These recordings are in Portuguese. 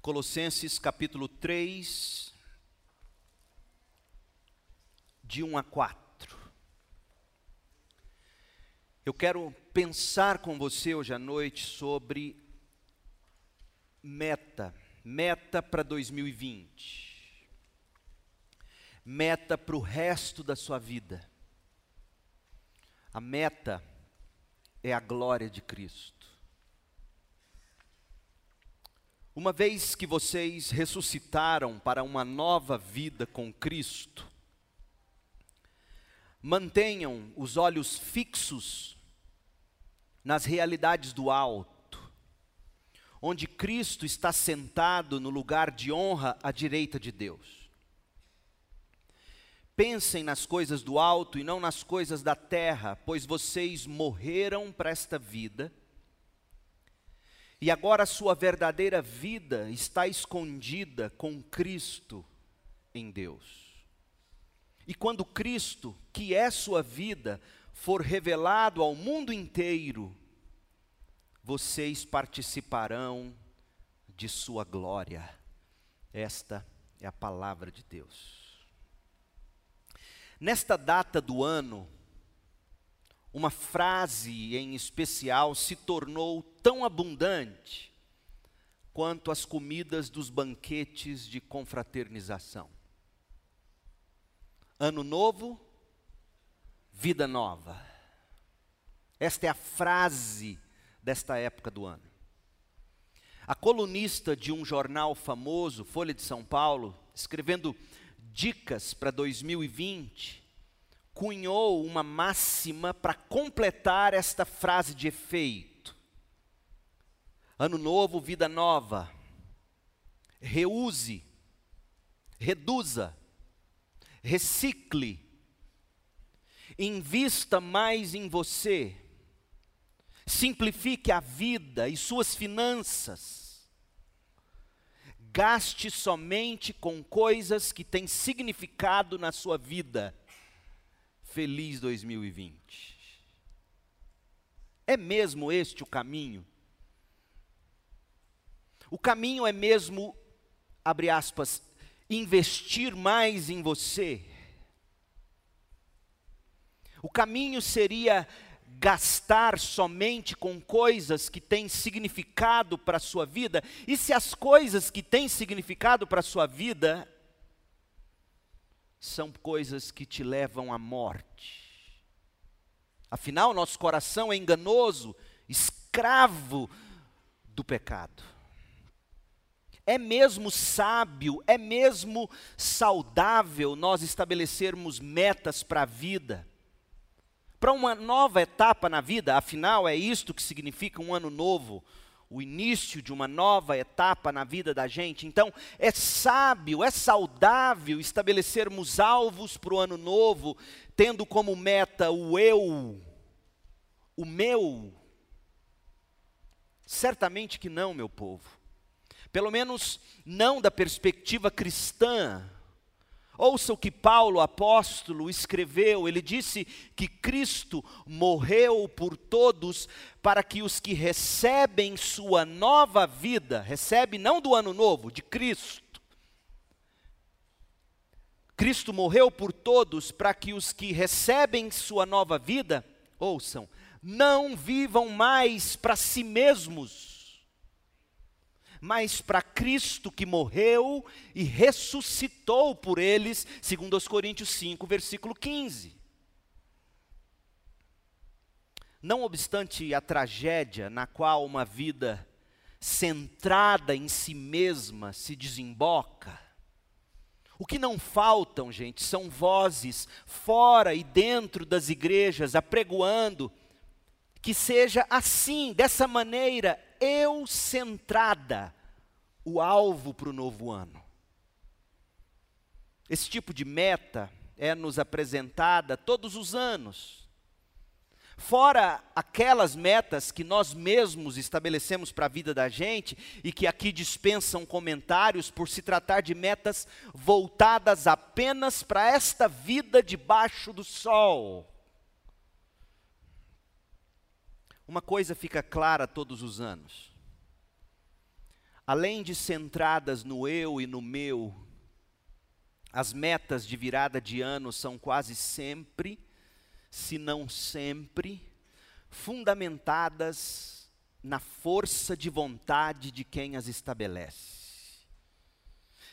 Colossenses capítulo 3, de 1 a 4. Eu quero pensar com você hoje à noite sobre meta, meta para 2020, meta para o resto da sua vida. A meta é a glória de Cristo. Uma vez que vocês ressuscitaram para uma nova vida com Cristo, mantenham os olhos fixos nas realidades do alto, onde Cristo está sentado no lugar de honra à direita de Deus. Pensem nas coisas do alto e não nas coisas da terra, pois vocês morreram para esta vida e agora a sua verdadeira vida está escondida com Cristo em Deus. E quando Cristo, que é sua vida, for revelado ao mundo inteiro, vocês participarão de sua glória. Esta é a palavra de Deus. Nesta data do ano, uma frase em especial se tornou tão abundante quanto as comidas dos banquetes de confraternização. Ano novo, vida nova. Esta é a frase desta época do ano. A colunista de um jornal famoso, Folha de São Paulo, escrevendo dicas para 2020, cunhou uma máxima para completar esta frase de efeito. Ano novo, vida nova. Reuse, reduza, recicle, invista mais em você, simplifique a vida e suas finanças. Gaste somente com coisas que têm significado na sua vida Feliz 2020. É mesmo este o caminho? O caminho é mesmo, abre aspas, investir mais em você. O caminho seria gastar somente com coisas que têm significado para a sua vida, e se as coisas que têm significado para a sua vida são coisas que te levam à morte. Afinal, nosso coração é enganoso, escravo do pecado. É mesmo sábio, é mesmo saudável nós estabelecermos metas para a vida, para uma nova etapa na vida, afinal, é isto que significa um ano novo, o início de uma nova etapa na vida da gente. Então, é sábio, é saudável estabelecermos alvos para o ano novo, tendo como meta o eu, o meu. Certamente que não, meu povo. Pelo menos não da perspectiva cristã Ouça o que Paulo, apóstolo, escreveu. Ele disse que Cristo morreu por todos para que os que recebem sua nova vida, recebe não do ano novo, de Cristo. Cristo morreu por todos para que os que recebem sua nova vida, ouçam, não vivam mais para si mesmos mas para Cristo que morreu e ressuscitou por eles, segundo os Coríntios 5, versículo 15. Não obstante a tragédia na qual uma vida centrada em si mesma se desemboca, o que não faltam, gente, são vozes fora e dentro das igrejas apregoando que seja assim, dessa maneira, eu centrada, o alvo para o novo ano. Esse tipo de meta é nos apresentada todos os anos. Fora aquelas metas que nós mesmos estabelecemos para a vida da gente e que aqui dispensam comentários por se tratar de metas voltadas apenas para esta vida debaixo do sol. Uma coisa fica clara todos os anos: além de centradas no eu e no meu, as metas de virada de ano são quase sempre, se não sempre, fundamentadas na força de vontade de quem as estabelece.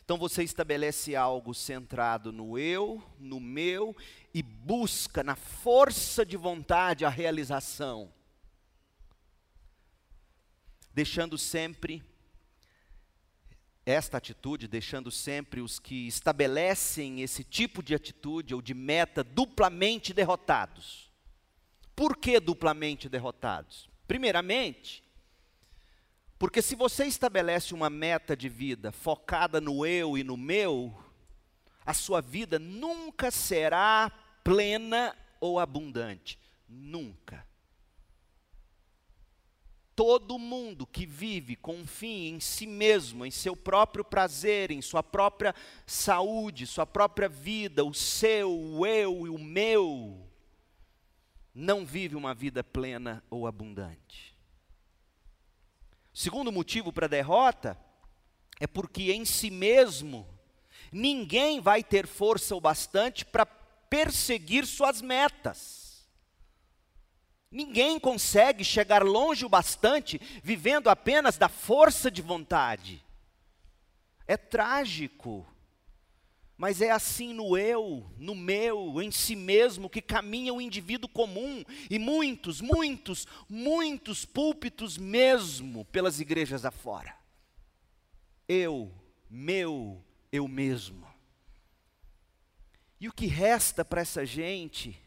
Então você estabelece algo centrado no eu, no meu, e busca na força de vontade a realização, deixando sempre esta atitude, deixando sempre os que estabelecem esse tipo de atitude ou de meta duplamente derrotados. Por que duplamente derrotados? Primeiramente, porque se você estabelece uma meta de vida focada no eu e no meu, a sua vida nunca será plena ou abundante. Nunca. Todo mundo que vive com um fim em si mesmo, em seu próprio prazer, em sua própria saúde, sua própria vida, o seu, o eu e o meu, não vive uma vida plena ou abundante. Segundo motivo para a derrota é porque em si mesmo ninguém vai ter força o bastante para perseguir suas metas. Ninguém consegue chegar longe o bastante vivendo apenas da força de vontade. É trágico, mas é assim no eu, no meu, em si mesmo, que caminha o indivíduo comum, e muitos, muitos, muitos púlpitos mesmo pelas igrejas afora. Eu, meu, eu mesmo. E o que resta para essa gente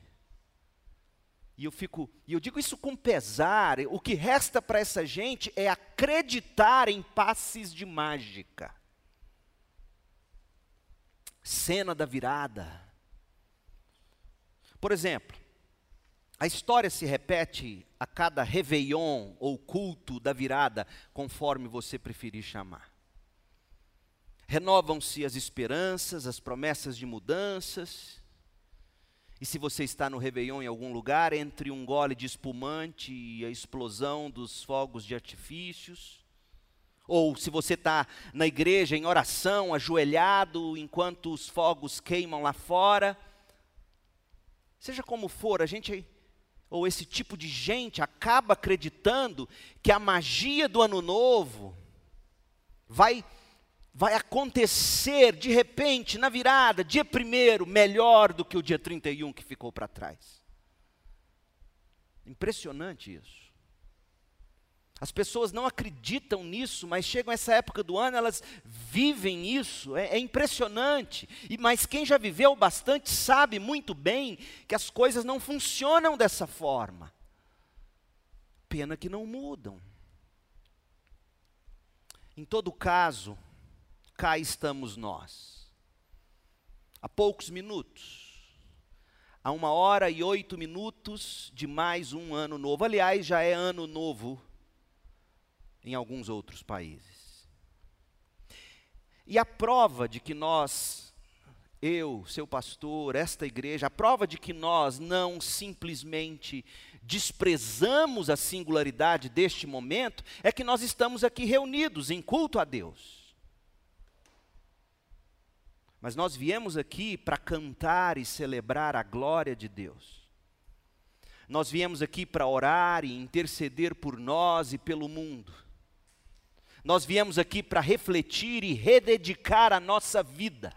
e eu fico, e eu digo isso com pesar, o que resta para essa gente é acreditar em passes de mágica. Cena da virada. Por exemplo, a história se repete a cada réveillon ou culto da virada, conforme você preferir chamar. Renovam-se as esperanças, as promessas de mudanças, e se você está no Réveillon em algum lugar, entre um gole de espumante e a explosão dos fogos de artifícios, ou se você está na igreja em oração, ajoelhado, enquanto os fogos queimam lá fora, seja como for, a gente, ou esse tipo de gente, acaba acreditando que a magia do ano novo vai vai acontecer de repente, na virada, dia primeiro, melhor do que o dia 31 que ficou para trás. Impressionante isso. As pessoas não acreditam nisso, mas chegam essa época do ano, elas vivem isso, é, é, impressionante. E Mas quem já viveu bastante sabe muito bem que as coisas não funcionam dessa forma. Pena que não mudam. Em todo caso, cá estamos nós. Há poucos minutos, há uma hora e oito minutos de mais um ano novo. Aliás, já é ano novo em alguns outros países. E a prova de que nós, eu, seu pastor, esta igreja, a prova de que nós não simplesmente desprezamos a singularidade deste momento é que nós estamos aqui reunidos em culto a Deus. Mas nós viemos aqui para cantar e celebrar a glória de Deus. Nós viemos aqui para orar e interceder por nós e pelo mundo. Nós viemos aqui para refletir e rededicar a nossa vida.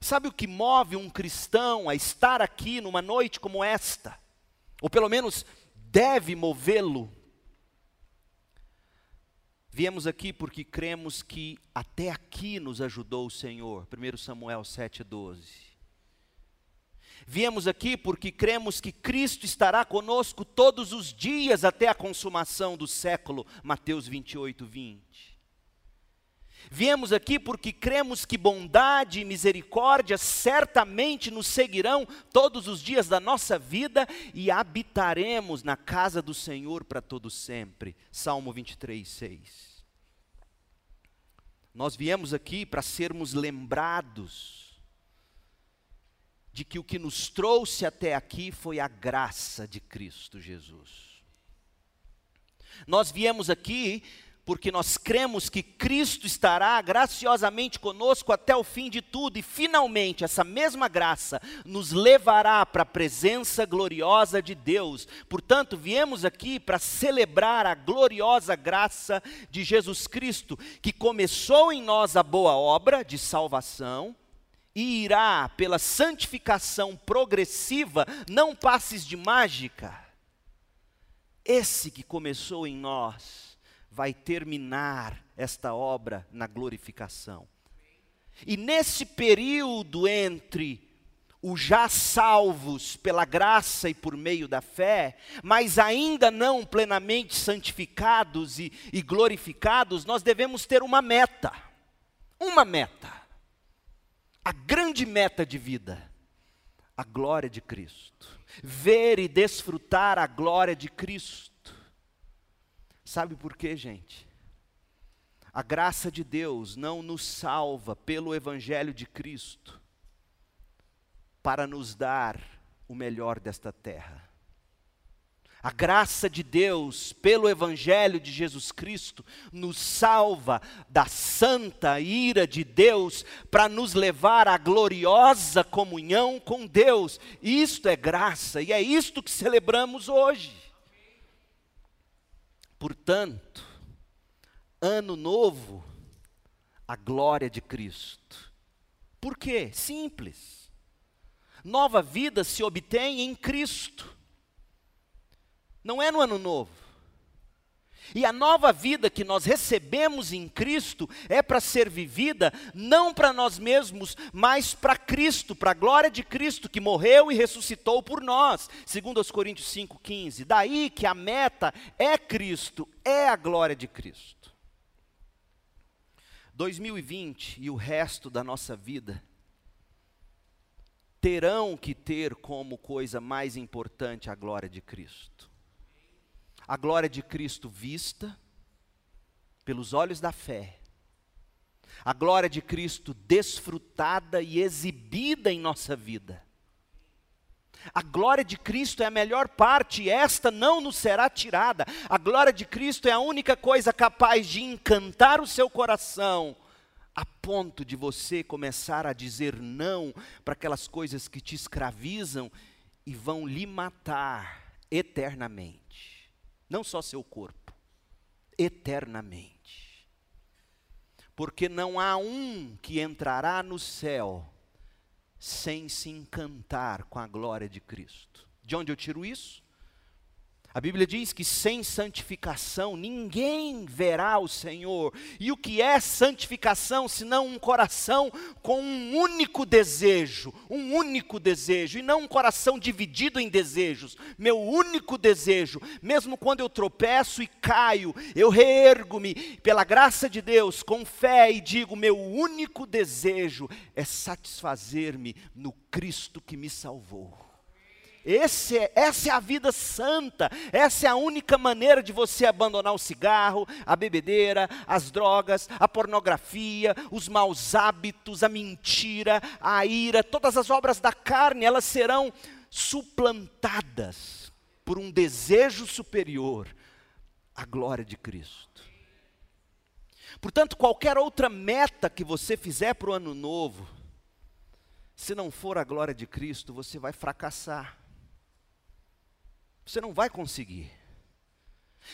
Sabe o que move um cristão a estar aqui numa noite como esta? Ou pelo menos deve movê-lo Viemos aqui porque cremos que até aqui nos ajudou o Senhor. 1 Samuel 7,12. Viemos aqui porque cremos que Cristo estará conosco todos os dias até a consumação do século. Mateus 28, 20. Viemos aqui porque cremos que bondade e misericórdia certamente nos seguirão todos os dias da nossa vida e habitaremos na casa do Senhor para todo sempre. Salmo 23, 6. Nós viemos aqui para sermos lembrados de que o que nos trouxe até aqui foi a graça de Cristo Jesus. Nós viemos aqui porque nós cremos que Cristo estará graciosamente conosco até o fim de tudo, e finalmente essa mesma graça nos levará para a presença gloriosa de Deus. Portanto, viemos aqui para celebrar a gloriosa graça de Jesus Cristo, que começou em nós a boa obra de salvação e irá pela santificação progressiva, não passes de mágica. Esse que começou em nós vai terminar esta obra na glorificação. E nesse período entre os já salvos pela graça e por meio da fé, mas ainda não plenamente santificados e, e glorificados, nós devemos ter uma meta. Uma meta. A grande meta de vida. A glória de Cristo. Ver e desfrutar a glória de Cristo Sabe por quê, gente? A graça de Deus não nos salva pelo Evangelho de Cristo para nos dar o melhor desta terra. A graça de Deus, pelo Evangelho de Jesus Cristo, nos salva da santa ira de Deus para nos levar à gloriosa comunhão com Deus. Isto é graça e é isto que celebramos hoje. Portanto, ano novo, a glória de Cristo. Por quê? Simples. Nova vida se obtém em Cristo. Não é no ano novo. E a nova vida que nós recebemos em Cristo é para ser vivida não para nós mesmos, mas para Cristo, para a glória de Cristo que morreu e ressuscitou por nós. Segundo os Coríntios 5:15. Daí que a meta é Cristo, é a glória de Cristo. 2020 e o resto da nossa vida terão que ter como coisa mais importante a glória de Cristo a glória de Cristo vista pelos olhos da fé, a glória de Cristo desfrutada e exibida em nossa vida. A glória de Cristo é a melhor parte, esta não nos será tirada. A glória de Cristo é a única coisa capaz de encantar o seu coração, a ponto de você começar a dizer não para aquelas coisas que te escravizam e vão lhe matar eternamente não só seu corpo, eternamente. Porque não há um que entrará no céu sem se encantar com a glória de Cristo. De onde eu tiro isso? A Bíblia diz que sem santificação ninguém verá o Senhor. E o que é santificação senão um coração com um único desejo, um único desejo, e não um coração dividido em desejos. Meu único desejo, mesmo quando eu tropeço e caio, eu reergo-me pela graça de Deus com fé e digo: meu único desejo é satisfazer-me no Cristo que me salvou. Esse é, essa é a vida santa, essa é a única maneira de você abandonar o cigarro, a bebedeira, as drogas, a pornografia, os maus hábitos, a mentira, a ira, todas as obras da carne, elas serão suplantadas por um desejo superior, a glória de Cristo. Portanto, qualquer outra meta que você fizer para o ano novo, se não for a glória de Cristo, você vai fracassar. Você não vai conseguir.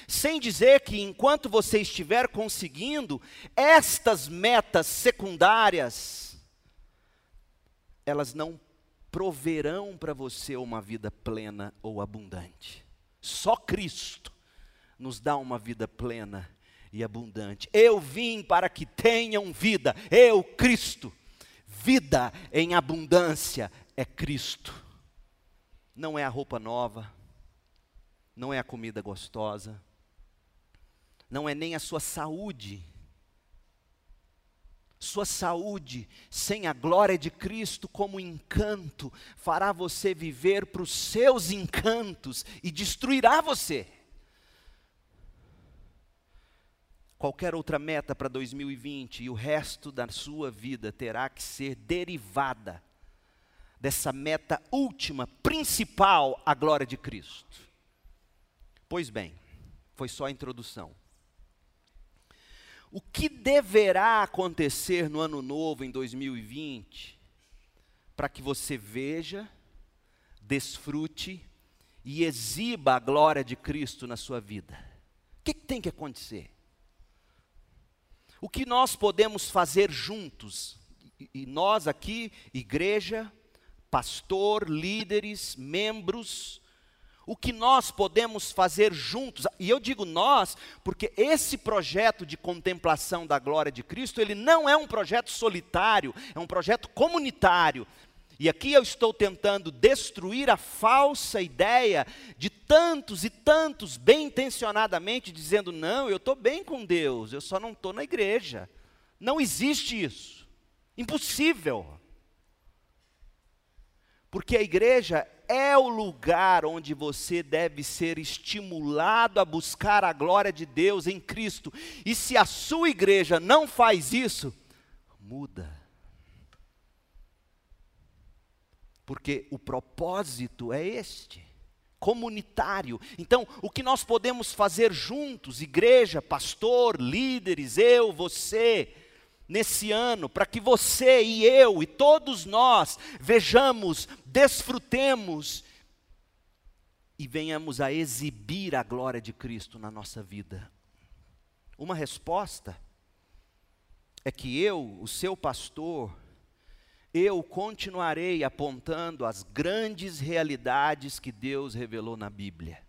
Sem dizer que enquanto você estiver conseguindo estas metas secundárias, elas não proverão para você uma vida plena ou abundante. Só Cristo nos dá uma vida plena e abundante. Eu vim para que tenham vida, eu, Cristo. Vida em abundância é Cristo. Não é a roupa nova, não é a comida gostosa, não é nem a sua saúde. Sua saúde, sem a glória de Cristo como encanto, fará você viver para os seus encantos e destruirá você. Qualquer outra meta para 2020 e o resto da sua vida terá que ser derivada dessa meta última, principal, a glória de Cristo. Pois bem, foi só a introdução. O que deverá acontecer no ano novo, em 2020, para que você veja, desfrute e exiba a glória de Cristo na sua vida? O que, que tem que acontecer? O que nós podemos fazer juntos, e nós aqui, igreja, pastor, líderes, membros, o que nós podemos fazer juntos. E eu digo nós, porque esse projeto de contemplação da glória de Cristo, ele não é um projeto solitário, é um projeto comunitário. E aqui eu estou tentando destruir a falsa ideia de tantos e tantos, bem intencionadamente, dizendo: não, eu estou bem com Deus, eu só não estou na igreja. Não existe isso. Impossível. Porque a igreja é o lugar onde você deve ser estimulado a buscar a glória de Deus em Cristo. E se a sua igreja não faz isso, muda. Porque o propósito é este comunitário. Então, o que nós podemos fazer juntos, igreja, pastor, líderes, eu, você, nesse ano, para que você e eu e todos nós vejamos, desfrutemos e venhamos a exibir a glória de Cristo na nossa vida. Uma resposta é que eu, o seu pastor, eu continuarei apontando as grandes realidades que Deus revelou na Bíblia,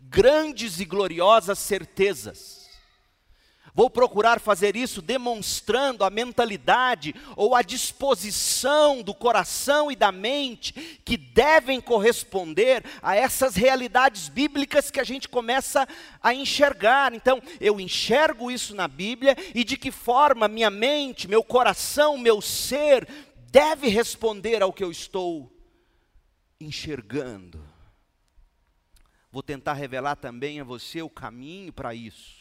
grandes e gloriosas certezas Vou procurar fazer isso demonstrando a mentalidade ou a disposição do coração e da mente que devem corresponder a essas realidades bíblicas que a gente começa a enxergar. Então, eu enxergo isso na Bíblia e de que forma minha mente, meu coração, meu ser deve responder ao que eu estou enxergando. Vou tentar revelar também a você o caminho para isso.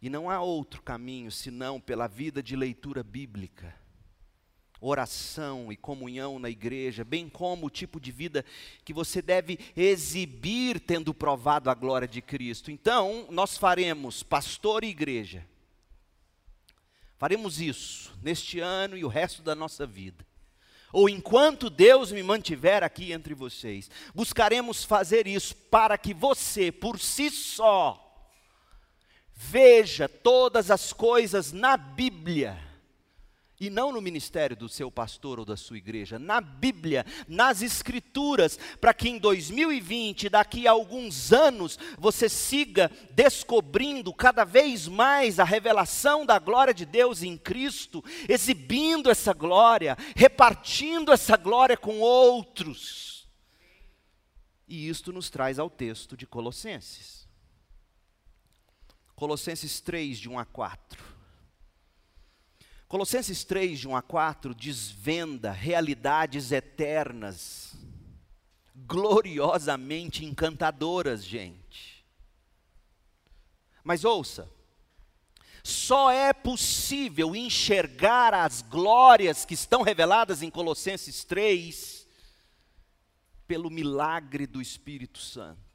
E não há outro caminho senão pela vida de leitura bíblica, oração e comunhão na igreja, bem como o tipo de vida que você deve exibir tendo provado a glória de Cristo. Então, nós faremos pastor e igreja. Faremos isso neste ano e o resto da nossa vida. Ou enquanto Deus me mantiver aqui entre vocês, buscaremos fazer isso para que você, por si só, Veja todas as coisas na Bíblia. E não no ministério do seu pastor ou da sua igreja, na Bíblia, nas Escrituras, para que em 2020, daqui a alguns anos, você siga descobrindo cada vez mais a revelação da glória de Deus em Cristo, exibindo essa glória, repartindo essa glória com outros. E isto nos traz ao texto de Colossenses. Colossenses 3, de 1 a 4. Colossenses 3, de 1 a 4, desvenda realidades eternas, gloriosamente encantadoras, gente. Mas ouça, só é possível enxergar as glórias que estão reveladas em Colossenses 3 pelo milagre do Espírito Santo.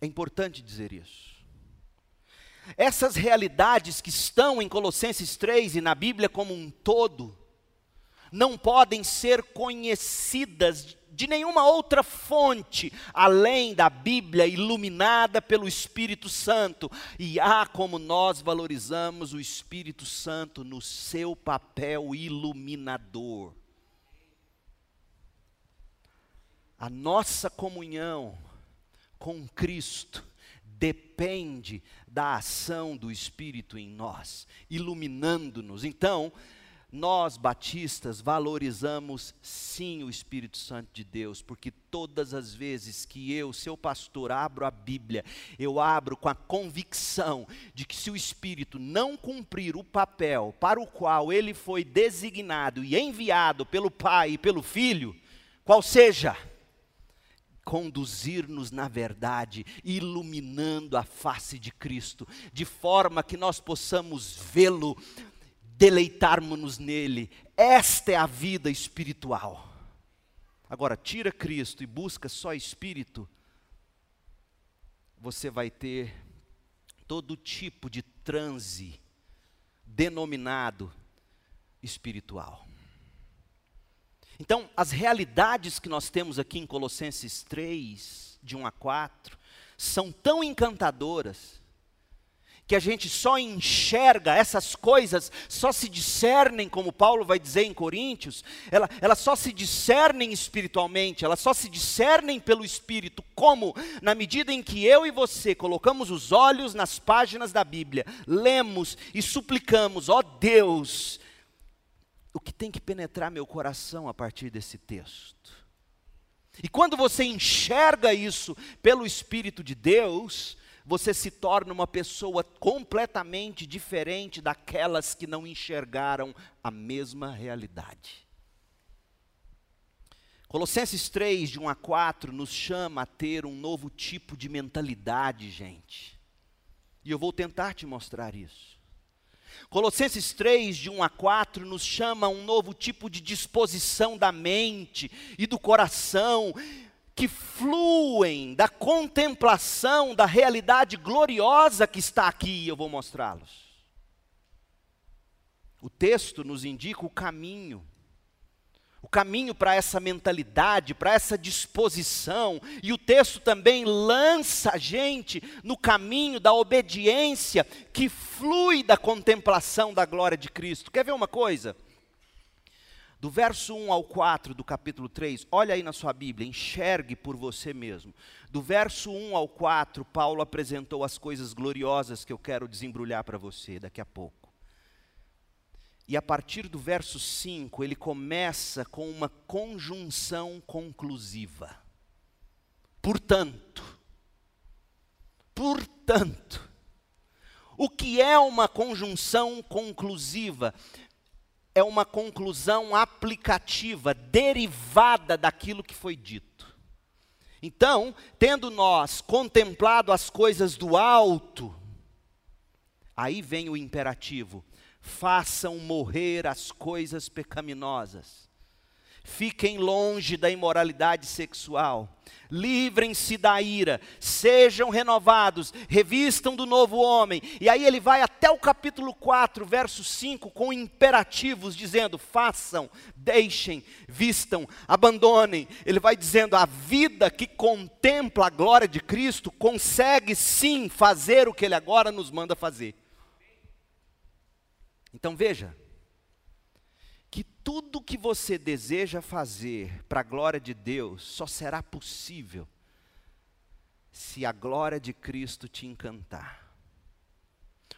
É importante dizer isso. Essas realidades que estão em Colossenses 3 e na Bíblia como um todo, não podem ser conhecidas de nenhuma outra fonte além da Bíblia iluminada pelo Espírito Santo. E há como nós valorizamos o Espírito Santo no seu papel iluminador. A nossa comunhão com Cristo depende da ação do Espírito em nós, iluminando-nos. Então, nós batistas valorizamos sim o Espírito Santo de Deus, porque todas as vezes que eu, seu pastor, abro a Bíblia, eu abro com a convicção de que se o Espírito não cumprir o papel para o qual ele foi designado e enviado pelo Pai e pelo Filho, qual seja, conduzir-nos na verdade, iluminando a face de Cristo, de forma que nós possamos vê-lo, deleitarmos-nos nele. Esta é a vida espiritual. Agora, tira Cristo e busca só Espírito, você vai ter todo tipo de transe denominado espiritual. Então, as realidades que nós temos aqui em Colossenses 3, de 1 a 4, são tão encantadoras que a gente só enxerga essas coisas, só se discernem, como Paulo vai dizer em Coríntios, elas ela só se discernem espiritualmente, elas só se discernem pelo Espírito, como? Na medida em que eu e você colocamos os olhos nas páginas da Bíblia, lemos e suplicamos, ó Deus, o que tem que penetrar meu coração a partir desse texto. E quando você enxerga isso pelo Espírito de Deus, você se torna uma pessoa completamente diferente daquelas que não enxergaram a mesma realidade. Colossenses 3, de 1 a 4, nos chama a ter um novo tipo de mentalidade, gente. E eu vou tentar te mostrar isso. Colossenses 3, de 1 a 4, nos chama a um novo tipo de disposição da mente e do coração que fluem da contemplação da realidade gloriosa que está aqui, eu vou mostrá-los. O texto nos indica o caminho, o caminho para essa mentalidade, para essa disposição, e o texto também lança a gente no caminho da obediência que flui da contemplação da glória de Cristo. Quer ver uma coisa? Do verso 1 ao 4 do capítulo 3, olha aí na sua Bíblia, enxergue por você mesmo. Do verso 1 ao 4, Paulo apresentou as coisas gloriosas que eu quero desembrulhar para você daqui a pouco. E a partir do verso 5, ele começa com uma conjunção conclusiva. Portanto, portanto, o que é uma conjunção conclusiva? é uma conclusão aplicativa, derivada daquilo que foi dito. Então, tendo nós contemplado as coisas do alto, aí vem o imperativo: façam morrer as coisas pecaminosas fiquem longe da imoralidade sexual, livrem-se da ira, sejam renovados, revistam do novo homem. E aí ele vai até o capítulo 4, verso 5, com imperativos, dizendo: façam, deixem, vistam, abandonem. Ele vai dizendo: a vida que contempla a glória de Cristo consegue sim fazer o que ele agora nos manda fazer. Então veja, que tudo que você deseja fazer para a glória de Deus só será possível se a glória de Cristo te encantar.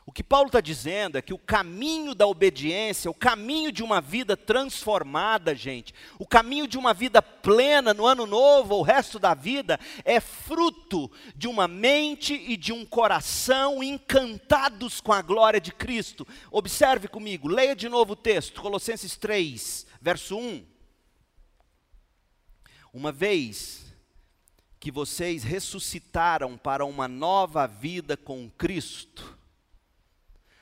O que Paulo está dizendo é que o caminho da obediência, o caminho de uma vida transformada, gente, o caminho de uma vida plena no ano novo, o resto da vida, é fruto de uma mente e de um coração encantados com a glória de Cristo. Observe comigo, leia de novo o texto, Colossenses 3, verso 1. Uma vez que vocês ressuscitaram para uma nova vida com Cristo,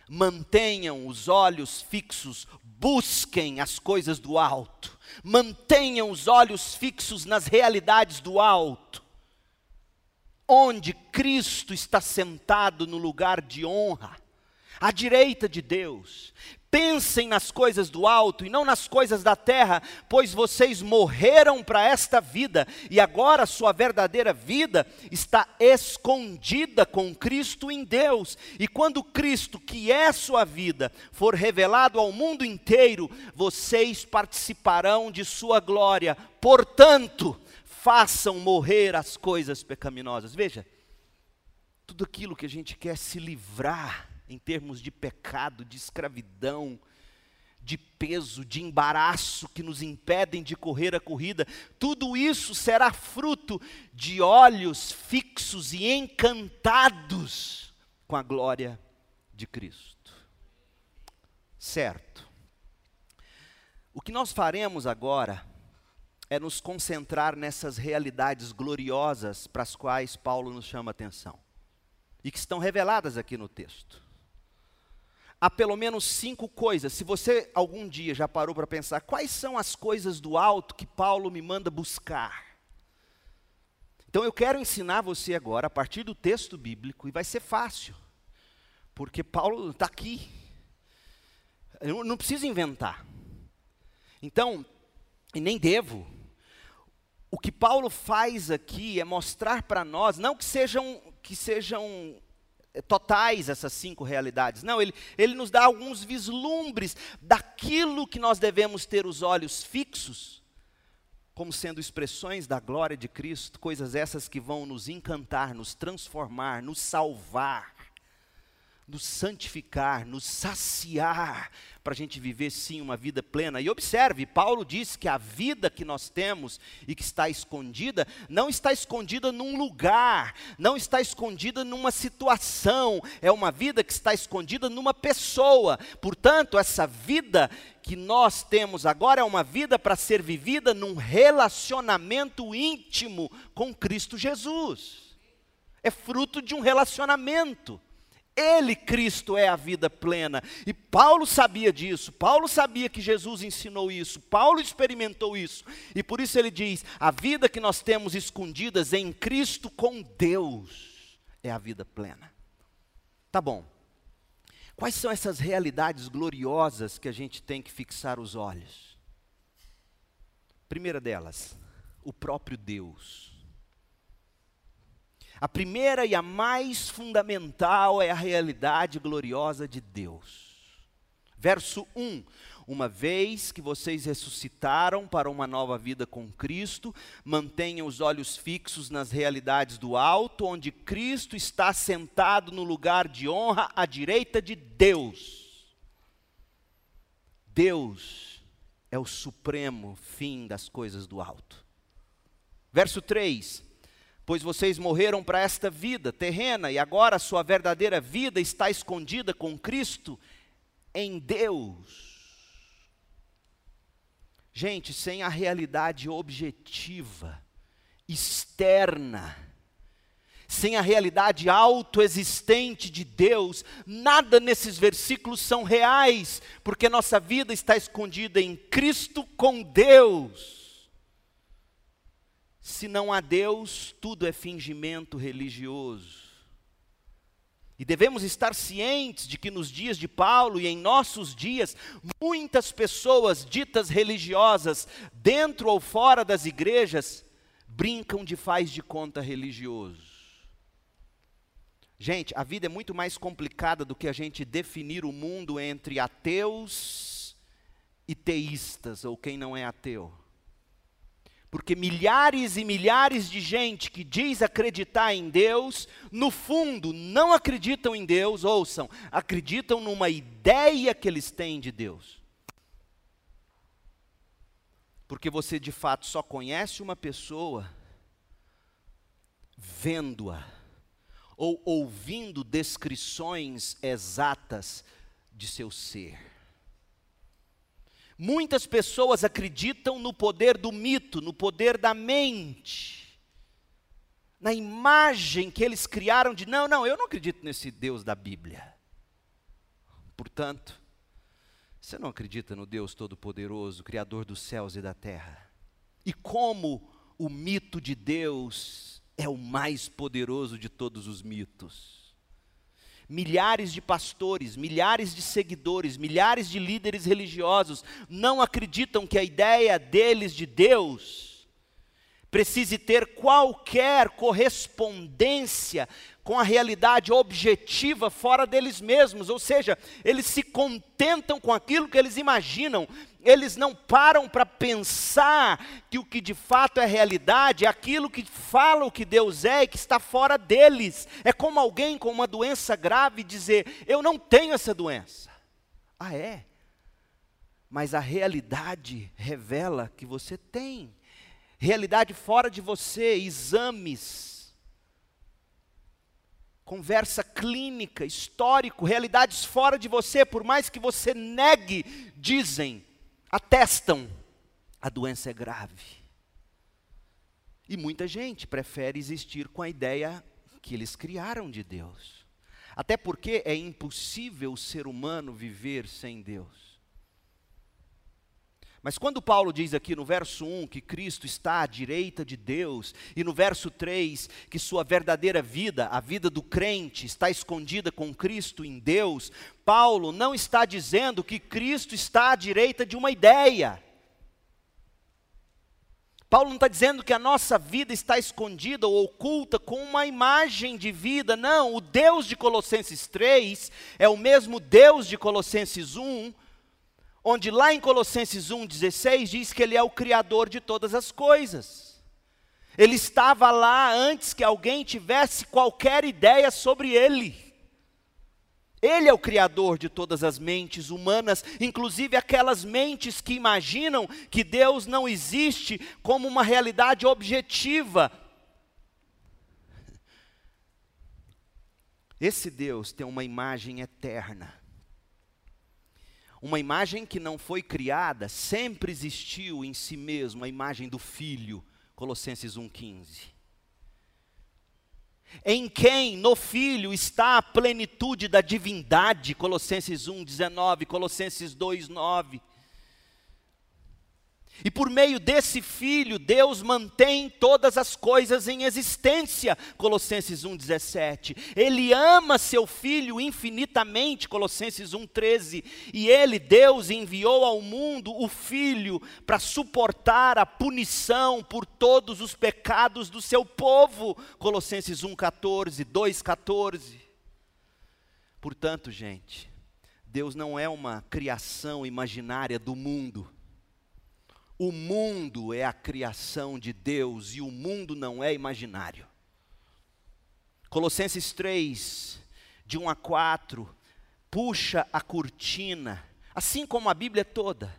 mantenham os olhos fixos, busquem as coisas do alto, mantenham os olhos fixos nas realidades do alto, onde Cristo está sentado no lugar de honra, à direita de Deus. Pensem nas coisas do alto e não nas coisas da terra, pois vocês morreram para esta vida e agora sua verdadeira vida está escondida com Cristo em Deus. E quando Cristo, que é sua vida, for revelado ao mundo inteiro, vocês participarão de sua glória. Portanto, façam morrer as coisas pecaminosas. Veja, tudo aquilo que a gente quer se livrar em termos de pecado, de escravidão, de peso, de embaraço que nos impedem de correr a corrida, tudo isso será fruto de olhos fixos e encantados com a glória de Cristo. Certo. O que nós faremos agora é nos concentrar nessas realidades gloriosas para as quais Paulo nos chama atenção e que estão reveladas aqui no texto há pelo menos cinco coisas. Se você algum dia já parou para pensar, quais são as coisas do alto que Paulo me manda buscar? Então eu quero ensinar você agora, a partir do texto bíblico, e vai ser fácil. porque Paulo está aqui. Eu não preciso inventar. Então, e nem devo. O que Paulo faz aqui é mostrar para nós, não que sejam, que sejam totais essas cinco realidades. Não, ele, ele nos dá alguns vislumbres daquilo que nós devemos ter os olhos fixos, como sendo expressões da glória de Cristo, coisas essas que vão nos encantar, nos transformar, nos salvar nos santificar, nos saciar, para a gente viver sim uma vida plena. E observe, Paulo diz que a vida que nós temos e que está escondida, não está escondida num lugar, não está escondida numa situação, é uma vida que está escondida numa pessoa. Portanto, essa vida que nós temos agora é uma vida para ser vivida num relacionamento íntimo com Cristo Jesus. É fruto de um relacionamento. Ele, Cristo, é a vida plena. E Paulo sabia disso, Paulo sabia que Jesus ensinou isso, Paulo experimentou isso. E por isso ele diz: a vida que nós temos escondidas em Cristo com Deus é a vida plena. Tá bom. Quais são essas realidades gloriosas que a gente tem que fixar os olhos? Primeira delas, o próprio Deus. A primeira e a mais fundamental é a realidade gloriosa de Deus. Verso 1: Uma vez que vocês ressuscitaram para uma nova vida com Cristo, mantenham os olhos fixos nas realidades do alto, onde Cristo está sentado no lugar de honra à direita de Deus. Deus é o supremo fim das coisas do alto. Verso 3: pois vocês morreram para esta vida terrena e agora a sua verdadeira vida está escondida com Cristo em Deus. Gente, sem a realidade objetiva, externa, sem a realidade autoexistente de Deus, nada nesses versículos são reais, porque nossa vida está escondida em Cristo com Deus. Se não há Deus, tudo é fingimento religioso. E devemos estar cientes de que nos dias de Paulo e em nossos dias, muitas pessoas ditas religiosas, dentro ou fora das igrejas, brincam de faz de conta religioso. Gente, a vida é muito mais complicada do que a gente definir o mundo entre ateus e teístas, ou quem não é ateu. Porque milhares e milhares de gente que diz acreditar em Deus, no fundo não acreditam em Deus, ouçam, acreditam numa ideia que eles têm de Deus. Porque você de fato só conhece uma pessoa vendo-a ou ouvindo descrições exatas de seu ser. Muitas pessoas acreditam no poder do mito, no poder da mente, na imagem que eles criaram de não, não, eu não acredito nesse Deus da Bíblia. Portanto, você não acredita no Deus Todo-Poderoso, Criador dos céus e da terra. E como o mito de Deus é o mais poderoso de todos os mitos milhares de pastores, milhares de seguidores, milhares de líderes religiosos não acreditam que a ideia deles de Deus precise ter qualquer correspondência com a realidade objetiva fora deles mesmos, ou seja, eles se contentam com aquilo que eles imaginam, eles não param para pensar que o que de fato é realidade é aquilo que falam que Deus é e que está fora deles. É como alguém com uma doença grave dizer: Eu não tenho essa doença. Ah, é? Mas a realidade revela que você tem. Realidade fora de você, exames, conversa clínica, histórico, realidades fora de você, por mais que você negue, dizem atestam a doença é grave. E muita gente prefere existir com a ideia que eles criaram de Deus. Até porque é impossível o ser humano viver sem Deus. Mas quando Paulo diz aqui no verso 1 que Cristo está à direita de Deus, e no verso 3 que sua verdadeira vida, a vida do crente, está escondida com Cristo em Deus, Paulo não está dizendo que Cristo está à direita de uma ideia. Paulo não está dizendo que a nossa vida está escondida ou oculta com uma imagem de vida, não. O Deus de Colossenses 3 é o mesmo Deus de Colossenses 1 onde lá em Colossenses 1,16 diz que Ele é o Criador de todas as coisas. Ele estava lá antes que alguém tivesse qualquer ideia sobre Ele. Ele é o Criador de todas as mentes humanas, inclusive aquelas mentes que imaginam que Deus não existe como uma realidade objetiva. Esse Deus tem uma imagem eterna uma imagem que não foi criada, sempre existiu em si mesmo a imagem do Filho, Colossenses 1,15. Em quem, no Filho, está a plenitude da divindade, Colossenses 1,19, Colossenses 2,9. E por meio desse filho, Deus mantém todas as coisas em existência, Colossenses 1,17. Ele ama seu filho infinitamente, Colossenses 1,13. E ele, Deus, enviou ao mundo o filho para suportar a punição por todos os pecados do seu povo, Colossenses 1,14, 2,14. Portanto, gente, Deus não é uma criação imaginária do mundo o mundo é a criação de Deus e o mundo não é imaginário. Colossenses 3, de 1 a 4, puxa a cortina, assim como a Bíblia toda,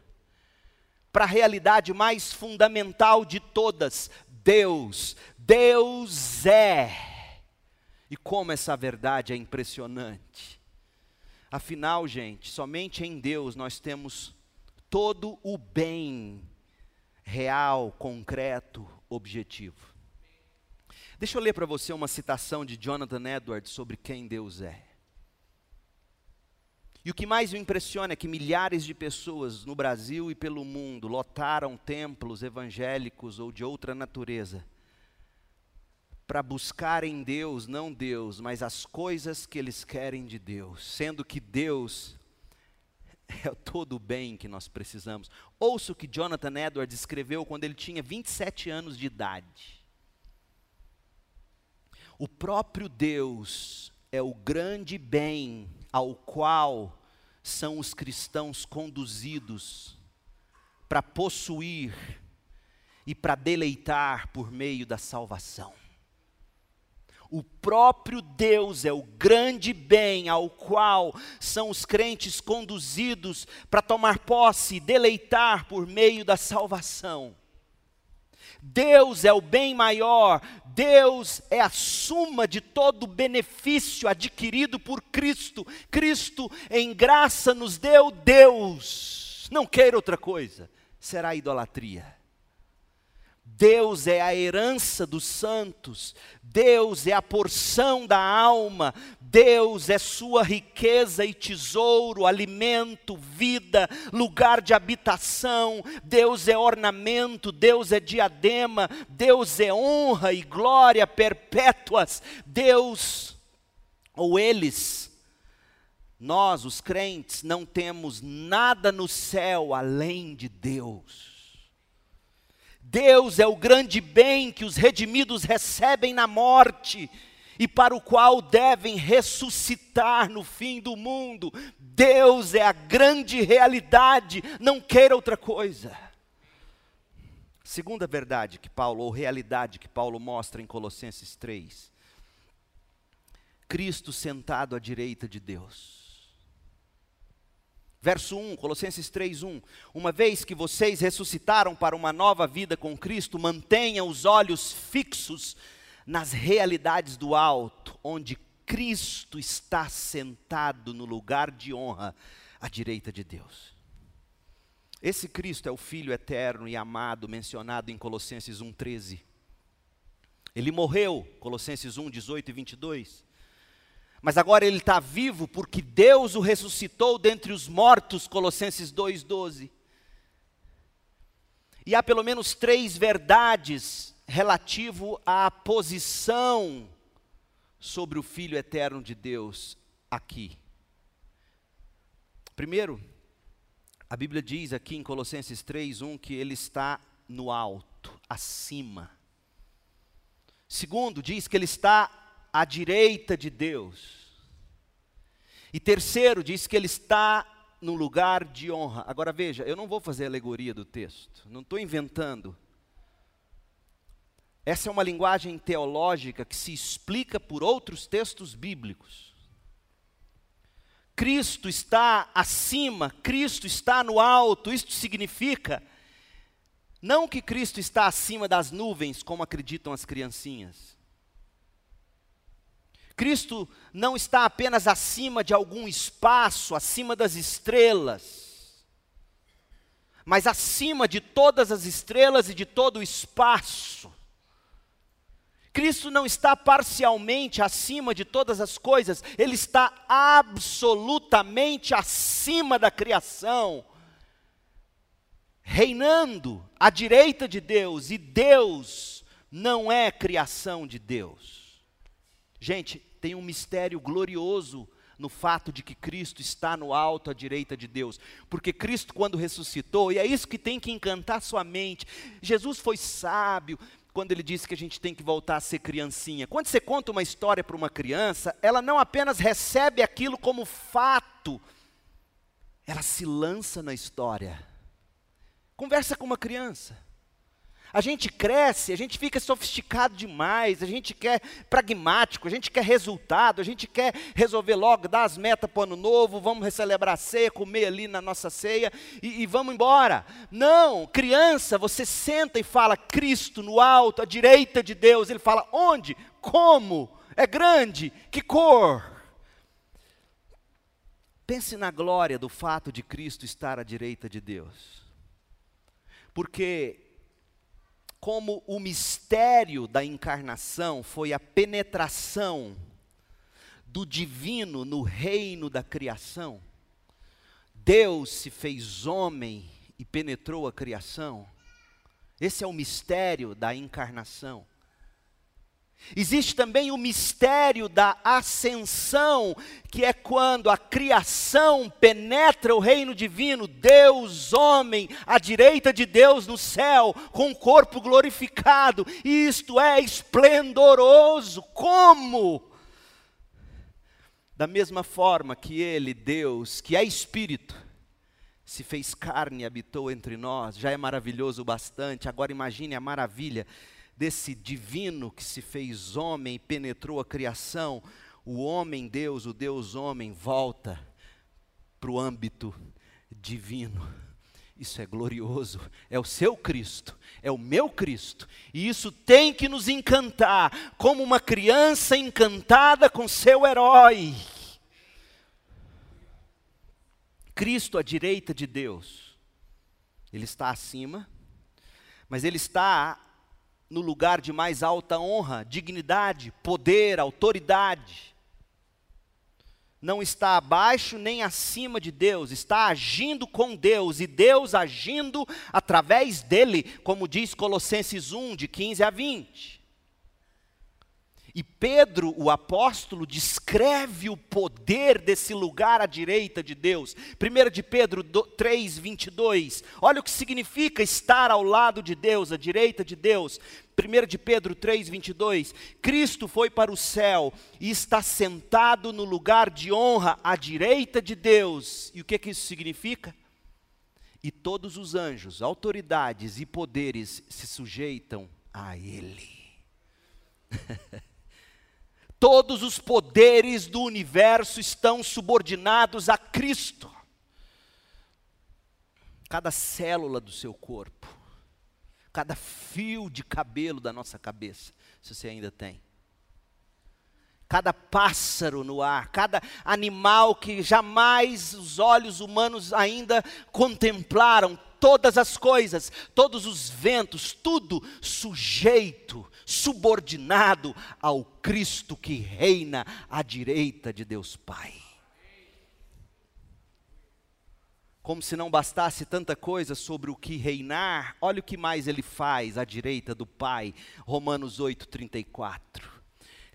para a realidade mais fundamental de todas: Deus. Deus é. E como essa verdade é impressionante. Afinal, gente, somente em Deus nós temos todo o bem real, concreto, objetivo. Deixa eu ler para você uma citação de Jonathan Edwards sobre quem Deus é. E o que mais me impressiona é que milhares de pessoas no Brasil e pelo mundo lotaram templos evangélicos ou de outra natureza para buscar em Deus, não Deus, mas as coisas que eles querem de Deus, sendo que Deus é todo o bem que nós precisamos. Ouça o que Jonathan Edwards escreveu quando ele tinha 27 anos de idade. O próprio Deus é o grande bem ao qual são os cristãos conduzidos para possuir e para deleitar por meio da salvação. O próprio Deus é o grande bem ao qual são os crentes conduzidos para tomar posse e deleitar por meio da salvação. Deus é o bem maior, Deus é a suma de todo o benefício adquirido por Cristo. Cristo, em graça, nos deu Deus. Não queira outra coisa, será idolatria. Deus é a herança dos santos, Deus é a porção da alma, Deus é sua riqueza e tesouro, alimento, vida, lugar de habitação, Deus é ornamento, Deus é diadema, Deus é honra e glória perpétuas, Deus, ou eles, nós, os crentes, não temos nada no céu além de Deus. Deus é o grande bem que os redimidos recebem na morte e para o qual devem ressuscitar no fim do mundo. Deus é a grande realidade, não queira outra coisa. Segunda verdade que Paulo, ou realidade que Paulo mostra em Colossenses 3. Cristo sentado à direita de Deus. Verso 1, Colossenses 3:1. Uma vez que vocês ressuscitaram para uma nova vida com Cristo, mantenham os olhos fixos nas realidades do alto, onde Cristo está sentado no lugar de honra à direita de Deus. Esse Cristo é o Filho eterno e amado mencionado em Colossenses 1:13. Ele morreu, Colossenses 1, 18 e 22 mas agora ele está vivo porque Deus o ressuscitou dentre os mortos, Colossenses 2,12. E há pelo menos três verdades relativo à posição sobre o Filho eterno de Deus aqui. Primeiro, a Bíblia diz aqui em Colossenses 3:1 que ele está no alto, acima. Segundo, diz que ele está à direita de Deus. E terceiro, diz que ele está no lugar de honra. Agora veja, eu não vou fazer alegoria do texto, não estou inventando. Essa é uma linguagem teológica que se explica por outros textos bíblicos. Cristo está acima, Cristo está no alto, isto significa não que Cristo está acima das nuvens, como acreditam as criancinhas. Cristo não está apenas acima de algum espaço, acima das estrelas, mas acima de todas as estrelas e de todo o espaço. Cristo não está parcialmente acima de todas as coisas, Ele está absolutamente acima da criação reinando à direita de Deus, e Deus não é criação de Deus. Gente, tem um mistério glorioso no fato de que Cristo está no alto à direita de Deus, porque Cristo, quando ressuscitou, e é isso que tem que encantar sua mente, Jesus foi sábio, quando ele disse que a gente tem que voltar a ser criancinha. Quando você conta uma história para uma criança, ela não apenas recebe aquilo como fato, ela se lança na história. Conversa com uma criança. A gente cresce, a gente fica sofisticado demais, a gente quer pragmático, a gente quer resultado, a gente quer resolver logo, dar as metas para o ano novo, vamos celebrar a ceia, comer ali na nossa ceia e, e vamos embora. Não, criança, você senta e fala Cristo no alto, à direita de Deus. Ele fala onde? Como? É grande? Que cor? Pense na glória do fato de Cristo estar à direita de Deus. Porque, como o mistério da encarnação foi a penetração do divino no reino da criação, Deus se fez homem e penetrou a criação. Esse é o mistério da encarnação. Existe também o mistério da ascensão, que é quando a criação penetra o reino divino, Deus, homem, à direita de Deus no céu, com o corpo glorificado, isto é esplendoroso. Como? Da mesma forma que Ele, Deus, que é Espírito, se fez carne e habitou entre nós, já é maravilhoso bastante, agora imagine a maravilha desse divino que se fez homem penetrou a criação, o homem Deus, o Deus homem, volta para o âmbito divino. Isso é glorioso, é o seu Cristo, é o meu Cristo, e isso tem que nos encantar, como uma criança encantada com seu herói. Cristo à direita de Deus, Ele está acima, mas Ele está no lugar de mais alta honra, dignidade, poder, autoridade. Não está abaixo nem acima de Deus, está agindo com Deus e Deus agindo através dele, como diz Colossenses 1, de 15 a 20. E Pedro, o apóstolo, descreve o poder desse lugar à direita de Deus. 1 de Pedro 3, 22. Olha o que significa estar ao lado de Deus, à direita de Deus. 1 de Pedro 3, 22. Cristo foi para o céu e está sentado no lugar de honra à direita de Deus. E o que, que isso significa? E todos os anjos, autoridades e poderes se sujeitam a Ele. Todos os poderes do universo estão subordinados a Cristo. Cada célula do seu corpo, cada fio de cabelo da nossa cabeça, se você ainda tem. Cada pássaro no ar, cada animal que jamais os olhos humanos ainda contemplaram, todas as coisas, todos os ventos, tudo sujeito subordinado ao Cristo que reina à direita de Deus Pai. Como se não bastasse tanta coisa sobre o que reinar, olha o que mais ele faz à direita do Pai. Romanos 8, 34.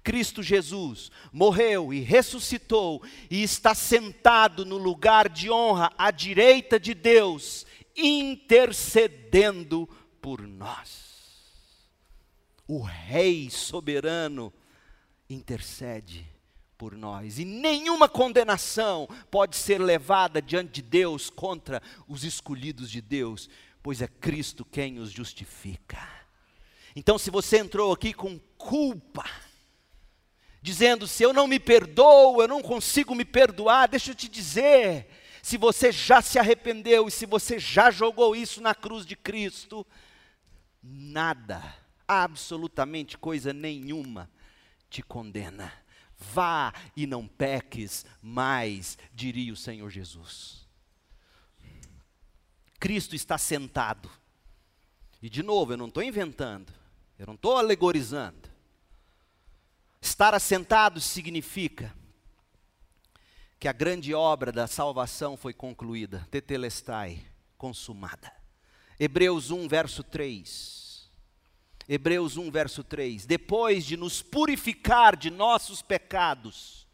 Cristo Jesus morreu e ressuscitou e está sentado no lugar de honra à direita de Deus, intercedendo por nós. O Rei soberano intercede por nós. E nenhuma condenação pode ser levada diante de Deus contra os escolhidos de Deus, pois é Cristo quem os justifica. Então, se você entrou aqui com culpa, dizendo: se eu não me perdoo, eu não consigo me perdoar, deixa eu te dizer. Se você já se arrependeu e se você já jogou isso na cruz de Cristo, nada, absolutamente coisa nenhuma te condena. Vá e não peques mais, diria o Senhor Jesus. Cristo está sentado. E de novo, eu não estou inventando, eu não estou alegorizando. Estar assentado significa que a grande obra da salvação foi concluída, tetelestai, consumada. Hebreus 1, verso 3. Hebreus 1, verso 3: Depois de nos purificar de nossos pecados,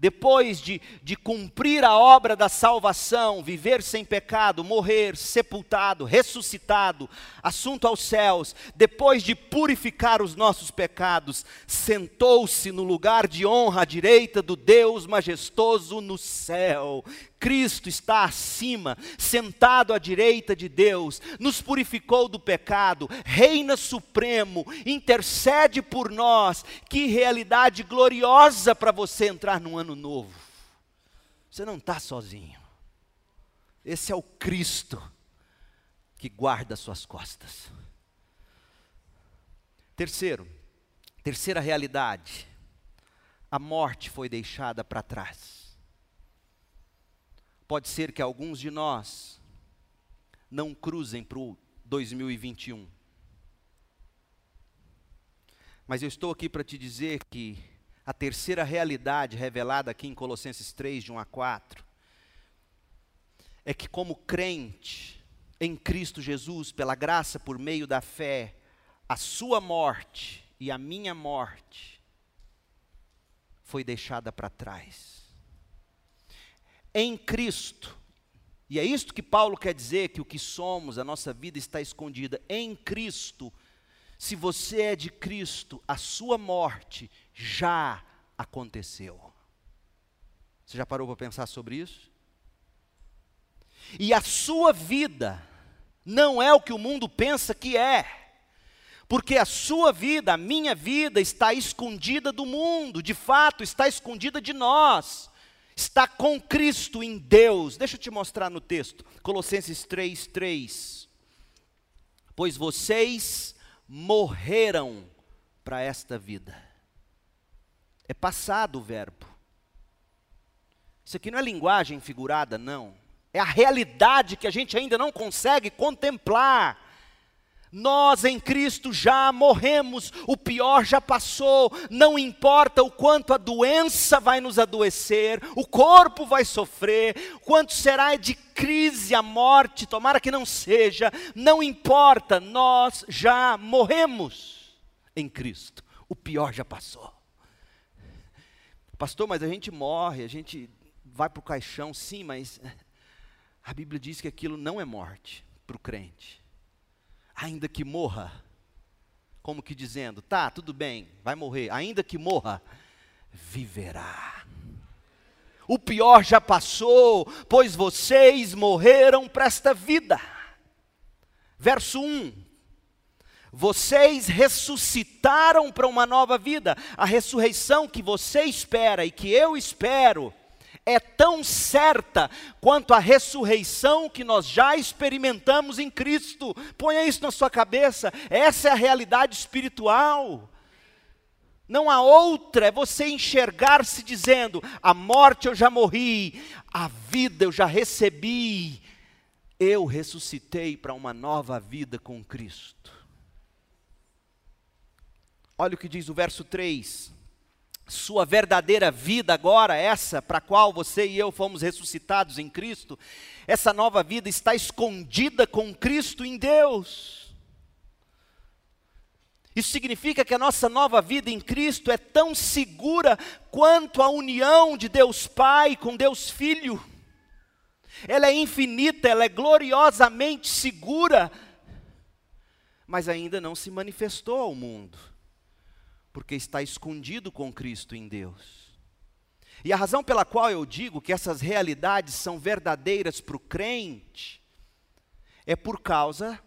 depois de, de cumprir a obra da salvação, viver sem pecado, morrer, sepultado, ressuscitado, assunto aos céus, depois de purificar os nossos pecados, sentou-se no lugar de honra à direita do Deus majestoso no céu. Cristo está acima, sentado à direita de Deus, nos purificou do pecado, reina supremo, intercede por nós. Que realidade gloriosa para você entrar num ano novo. Você não está sozinho. Esse é o Cristo que guarda suas costas. Terceiro, terceira realidade, a morte foi deixada para trás pode ser que alguns de nós não cruzem para o 2021. Mas eu estou aqui para te dizer que a terceira realidade revelada aqui em Colossenses 3, de 1 a 4, é que, como crente em Cristo Jesus, pela graça por meio da fé, a sua morte e a minha morte foi deixada para trás em Cristo. E é isto que Paulo quer dizer: que o que somos, a nossa vida está escondida em Cristo. Se você é de Cristo, a sua morte já aconteceu. Você já parou para pensar sobre isso? E a sua vida não é o que o mundo pensa que é. Porque a sua vida, a minha vida, está escondida do mundo, de fato, está escondida de nós está com Cristo em Deus. Deixa eu te mostrar no texto, Colossenses 3, 3. Pois vocês morreram para esta vida. É passado o verbo. Isso aqui não é linguagem figurada, não. É a realidade que a gente ainda não consegue contemplar. Nós em Cristo já morremos, o pior já passou, não importa o quanto a doença vai nos adoecer, o corpo vai sofrer, quanto será de crise a morte, tomara que não seja, não importa, nós já morremos em Cristo, o pior já passou. Pastor, mas a gente morre, a gente vai para o caixão, sim, mas a Bíblia diz que aquilo não é morte para o crente ainda que morra, como que dizendo, tá, tudo bem, vai morrer, ainda que morra, viverá. O pior já passou, pois vocês morreram para esta vida. Verso 1: Vocês ressuscitaram para uma nova vida. A ressurreição que você espera e que eu espero é tão certa quanto a ressurreição que nós já experimentamos em Cristo. Ponha isso na sua cabeça, essa é a realidade espiritual. Não há outra, é você enxergar-se dizendo: a morte eu já morri, a vida eu já recebi, eu ressuscitei para uma nova vida com Cristo. Olha o que diz o verso 3. Sua verdadeira vida agora, essa para a qual você e eu fomos ressuscitados em Cristo, essa nova vida está escondida com Cristo em Deus. Isso significa que a nossa nova vida em Cristo é tão segura quanto a união de Deus Pai com Deus Filho. Ela é infinita, ela é gloriosamente segura, mas ainda não se manifestou ao mundo porque está escondido com Cristo em Deus. E a razão pela qual eu digo que essas realidades são verdadeiras para o crente é por causa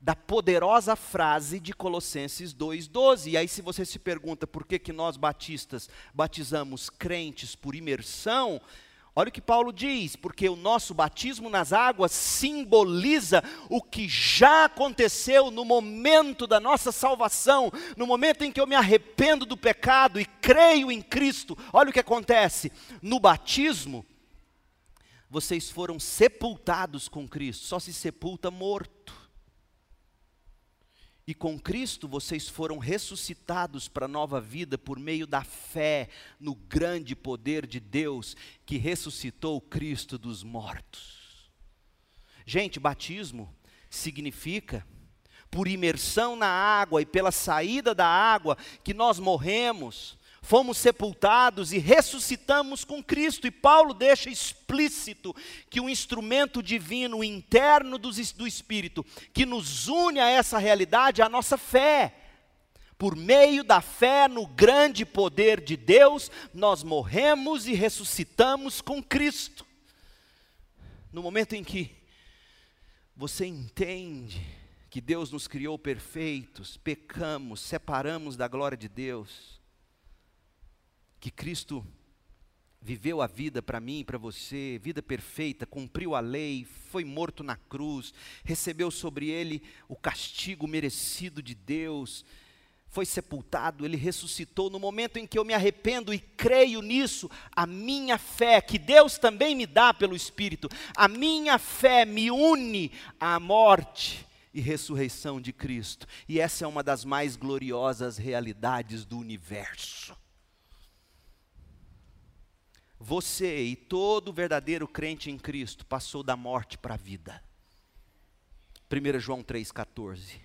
da poderosa frase de Colossenses 2,12. E aí, se você se pergunta por que, que nós batistas batizamos crentes por imersão, Olha o que Paulo diz, porque o nosso batismo nas águas simboliza o que já aconteceu no momento da nossa salvação, no momento em que eu me arrependo do pecado e creio em Cristo. Olha o que acontece: no batismo, vocês foram sepultados com Cristo, só se sepulta morto. E com Cristo vocês foram ressuscitados para a nova vida por meio da fé no grande poder de Deus que ressuscitou Cristo dos mortos. Gente, batismo significa, por imersão na água e pela saída da água, que nós morremos fomos sepultados e ressuscitamos com Cristo. E Paulo deixa explícito que o instrumento divino interno do, do Espírito, que nos une a essa realidade, é a nossa fé. Por meio da fé no grande poder de Deus, nós morremos e ressuscitamos com Cristo. No momento em que você entende que Deus nos criou perfeitos, pecamos, separamos da glória de Deus, que Cristo viveu a vida para mim e para você, vida perfeita, cumpriu a lei, foi morto na cruz, recebeu sobre ele o castigo merecido de Deus, foi sepultado, ele ressuscitou. No momento em que eu me arrependo e creio nisso, a minha fé, que Deus também me dá pelo Espírito, a minha fé me une à morte e ressurreição de Cristo. E essa é uma das mais gloriosas realidades do universo. Você e todo verdadeiro crente em Cristo passou da morte para a vida. 1 João 3,14.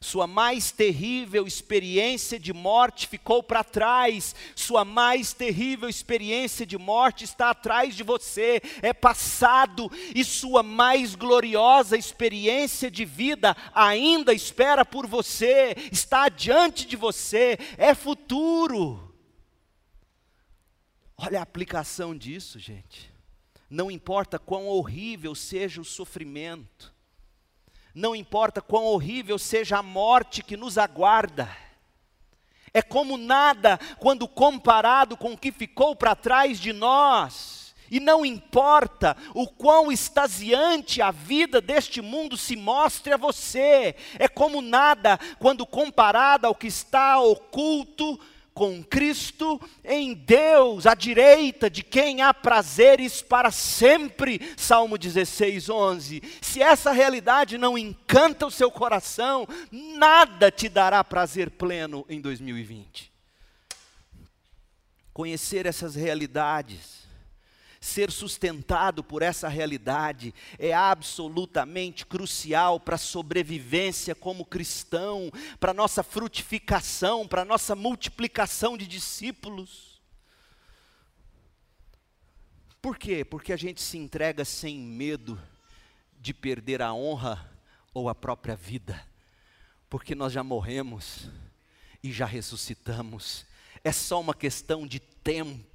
Sua mais terrível experiência de morte ficou para trás, sua mais terrível experiência de morte está atrás de você, é passado, e sua mais gloriosa experiência de vida ainda espera por você, está diante de você, é futuro. Olha a aplicação disso, gente. Não importa quão horrível seja o sofrimento, não importa quão horrível seja a morte que nos aguarda, é como nada quando comparado com o que ficou para trás de nós. E não importa o quão extasiante a vida deste mundo se mostre a você, é como nada quando comparado ao que está oculto com Cristo em Deus, à direita de quem há prazeres para sempre. Salmo 16, 11. Se essa realidade não encanta o seu coração, nada te dará prazer pleno em 2020. Conhecer essas realidades ser sustentado por essa realidade é absolutamente crucial para a sobrevivência como cristão, para a nossa frutificação, para a nossa multiplicação de discípulos. Por quê? Porque a gente se entrega sem medo de perder a honra ou a própria vida, porque nós já morremos e já ressuscitamos. É só uma questão de tempo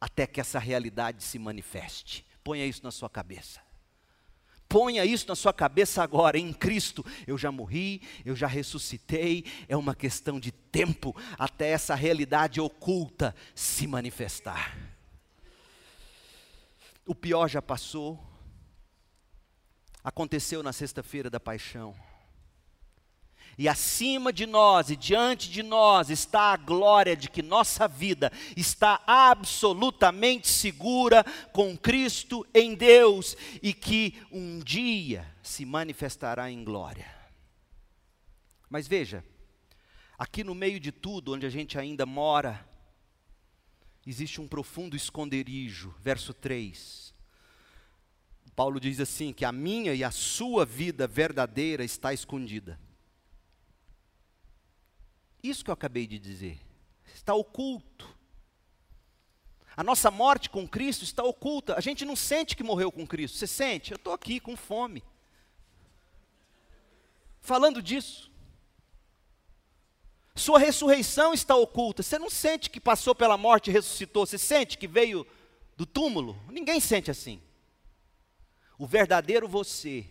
até que essa realidade se manifeste. Ponha isso na sua cabeça. Ponha isso na sua cabeça agora, em Cristo. Eu já morri, eu já ressuscitei, é uma questão de tempo até essa realidade oculta se manifestar. O pior já passou, aconteceu na sexta-feira da paixão e acima de nós e diante de nós está a glória de que nossa vida está absolutamente segura com Cristo em Deus e que um dia se manifestará em glória. Mas veja, aqui no meio de tudo, onde a gente ainda mora, existe um profundo esconderijo. Verso 3. Paulo diz assim: que a minha e a sua vida verdadeira está escondida. Isso que eu acabei de dizer, está oculto. A nossa morte com Cristo está oculta. A gente não sente que morreu com Cristo. Você sente? Eu estou aqui com fome. Falando disso. Sua ressurreição está oculta. Você não sente que passou pela morte e ressuscitou. Você sente que veio do túmulo? Ninguém sente assim. O verdadeiro você,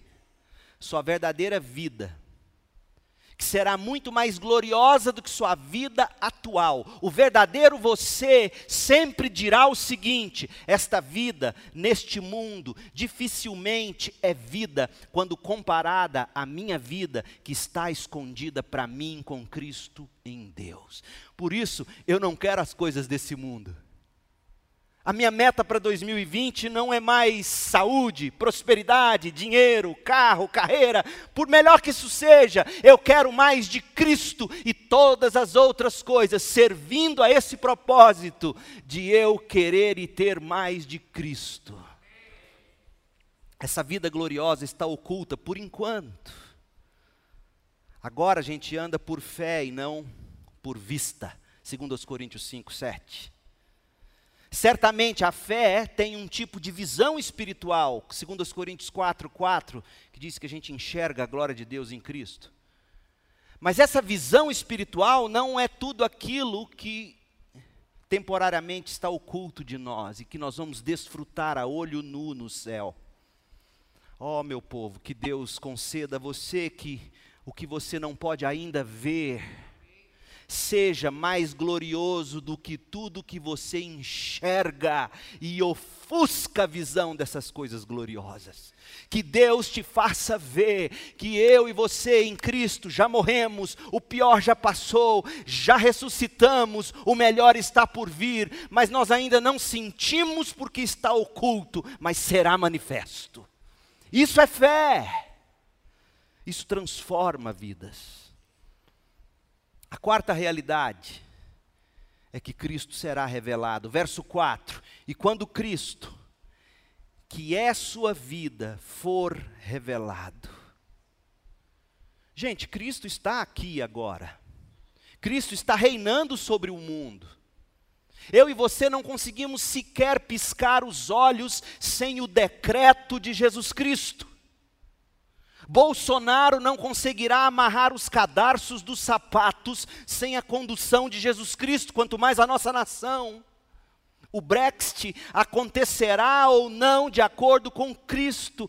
sua verdadeira vida, que será muito mais gloriosa do que sua vida atual. O verdadeiro você sempre dirá o seguinte: esta vida neste mundo dificilmente é vida quando comparada à minha vida que está escondida para mim com Cristo em Deus. Por isso, eu não quero as coisas desse mundo. A minha meta para 2020 não é mais saúde, prosperidade, dinheiro, carro, carreira. Por melhor que isso seja, eu quero mais de Cristo e todas as outras coisas, servindo a esse propósito de eu querer e ter mais de Cristo. Essa vida gloriosa está oculta por enquanto. Agora a gente anda por fé e não por vista, segundo os Coríntios 5, 7. Certamente a fé tem um tipo de visão espiritual, segundo os Coríntios 4, 4, que diz que a gente enxerga a glória de Deus em Cristo. Mas essa visão espiritual não é tudo aquilo que temporariamente está oculto de nós e que nós vamos desfrutar a olho nu no céu. Oh, meu povo, que Deus conceda a você que o que você não pode ainda ver, seja mais glorioso do que tudo que você enxerga e ofusca a visão dessas coisas gloriosas. Que Deus te faça ver que eu e você em Cristo já morremos, o pior já passou, já ressuscitamos, o melhor está por vir, mas nós ainda não sentimos porque está oculto, mas será manifesto. Isso é fé. Isso transforma vidas. A quarta realidade é que Cristo será revelado. Verso 4: E quando Cristo, que é sua vida, for revelado. Gente, Cristo está aqui agora. Cristo está reinando sobre o mundo. Eu e você não conseguimos sequer piscar os olhos sem o decreto de Jesus Cristo. Bolsonaro não conseguirá amarrar os cadarços dos sapatos sem a condução de Jesus Cristo, quanto mais a nossa nação. O Brexit acontecerá ou não de acordo com Cristo.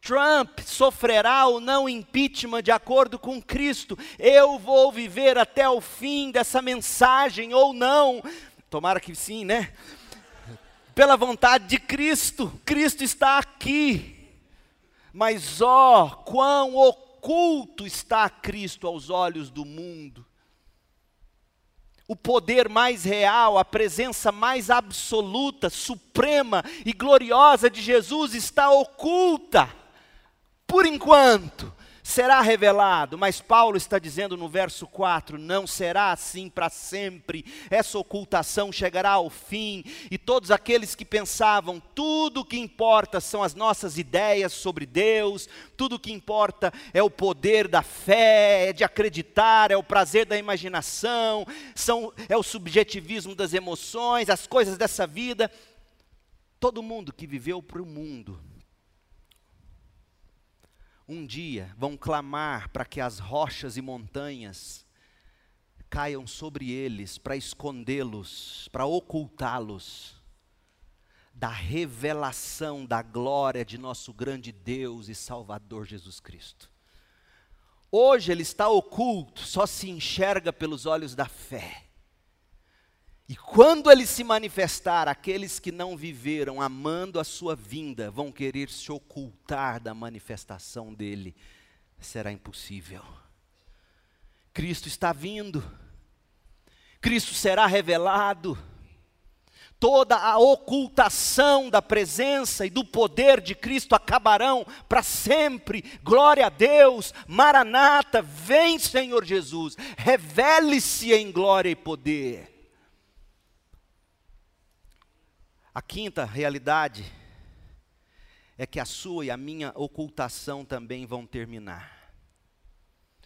Trump sofrerá ou não impeachment de acordo com Cristo. Eu vou viver até o fim dessa mensagem ou não. Tomara que sim, né? Pela vontade de Cristo. Cristo está aqui. Mas ó, quão oculto está Cristo aos olhos do mundo. O poder mais real, a presença mais absoluta, suprema e gloriosa de Jesus está oculta, por enquanto, será revelado, mas Paulo está dizendo no verso 4: não será assim para sempre, essa ocultação chegará ao fim, e todos aqueles que pensavam tudo o que importa são as nossas ideias sobre Deus, tudo o que importa é o poder da fé, é de acreditar, é o prazer da imaginação, são, é o subjetivismo das emoções, as coisas dessa vida. Todo mundo que viveu para o mundo um dia vão clamar para que as rochas e montanhas caiam sobre eles, para escondê-los, para ocultá-los da revelação da glória de nosso grande Deus e Salvador Jesus Cristo. Hoje ele está oculto, só se enxerga pelos olhos da fé. E quando ele se manifestar, aqueles que não viveram amando a sua vinda vão querer se ocultar da manifestação dele. Será impossível. Cristo está vindo. Cristo será revelado. toda a ocultação da presença e do poder de Cristo acabarão para sempre. Glória a Deus, Maranata, vem Senhor Jesus, revele-se em glória e poder. A quinta realidade é que a sua e a minha ocultação também vão terminar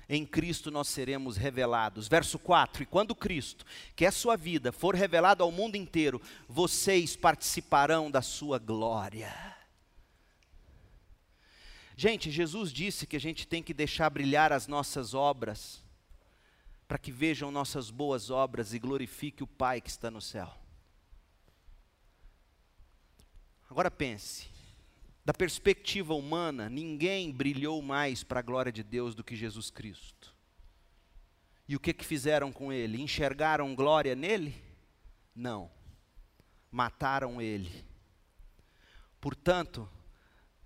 em Cristo nós seremos revelados. Verso 4: E quando Cristo, que é sua vida, for revelado ao mundo inteiro, vocês participarão da sua glória. Gente, Jesus disse que a gente tem que deixar brilhar as nossas obras, para que vejam nossas boas obras e glorifique o Pai que está no céu. Agora pense, da perspectiva humana, ninguém brilhou mais para a glória de Deus do que Jesus Cristo. E o que, que fizeram com ele? Enxergaram glória nele? Não. Mataram ele. Portanto,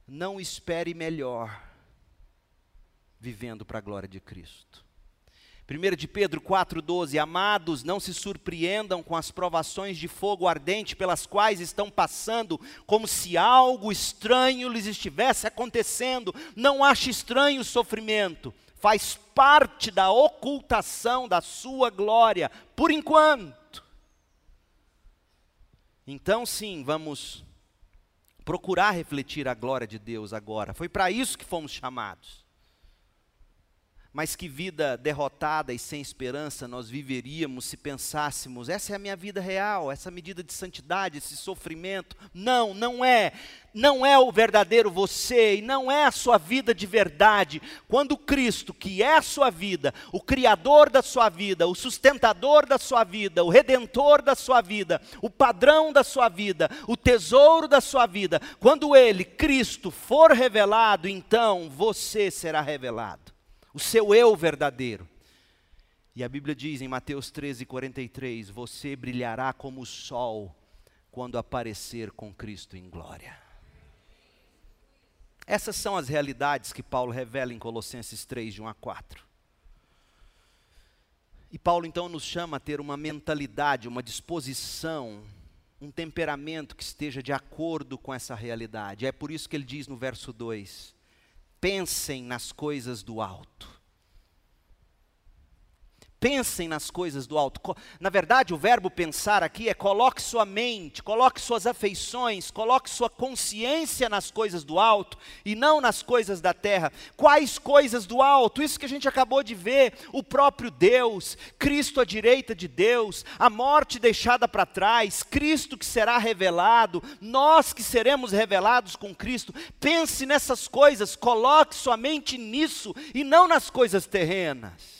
não espere melhor vivendo para a glória de Cristo. 1 de Pedro 4,12: Amados, não se surpreendam com as provações de fogo ardente pelas quais estão passando, como se algo estranho lhes estivesse acontecendo. Não ache estranho o sofrimento, faz parte da ocultação da sua glória, por enquanto. Então, sim, vamos procurar refletir a glória de Deus agora. Foi para isso que fomos chamados. Mas que vida derrotada e sem esperança nós viveríamos se pensássemos, essa é a minha vida real, essa medida de santidade, esse sofrimento. Não, não é. Não é o verdadeiro você e não é a sua vida de verdade. Quando Cristo, que é a sua vida, o Criador da sua vida, o sustentador da sua vida, o redentor da sua vida, o padrão da sua vida, o tesouro da sua vida, quando Ele, Cristo, for revelado, então você será revelado o seu eu verdadeiro. E a Bíblia diz em Mateus 13, 43: Você brilhará como o sol quando aparecer com Cristo em glória. Essas são as realidades que Paulo revela em Colossenses 3, de 1 a 4. E Paulo então nos chama a ter uma mentalidade, uma disposição, um temperamento que esteja de acordo com essa realidade. É por isso que ele diz no verso 2: pensem nas coisas do alto. Pensem nas coisas do alto. Na verdade, o verbo pensar aqui é coloque sua mente, coloque suas afeições, coloque sua consciência nas coisas do alto e não nas coisas da terra. Quais coisas do alto? Isso que a gente acabou de ver: o próprio Deus, Cristo à direita de Deus, a morte deixada para trás, Cristo que será revelado, nós que seremos revelados com Cristo. Pense nessas coisas, coloque sua mente nisso e não nas coisas terrenas.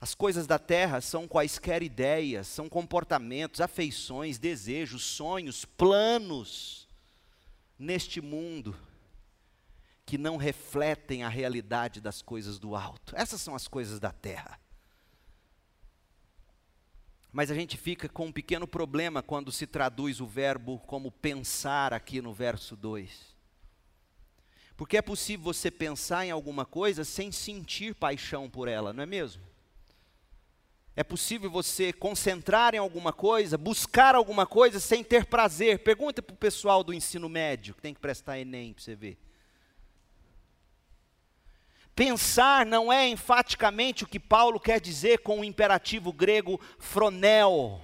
As coisas da terra são quaisquer ideias, são comportamentos, afeições, desejos, sonhos, planos neste mundo que não refletem a realidade das coisas do alto. Essas são as coisas da terra. Mas a gente fica com um pequeno problema quando se traduz o verbo como pensar aqui no verso 2. Porque é possível você pensar em alguma coisa sem sentir paixão por ela, não é mesmo? É possível você concentrar em alguma coisa, buscar alguma coisa sem ter prazer. Pergunta para o pessoal do ensino médio, que tem que prestar Enem para você ver. Pensar não é enfaticamente o que Paulo quer dizer com o imperativo grego fronel.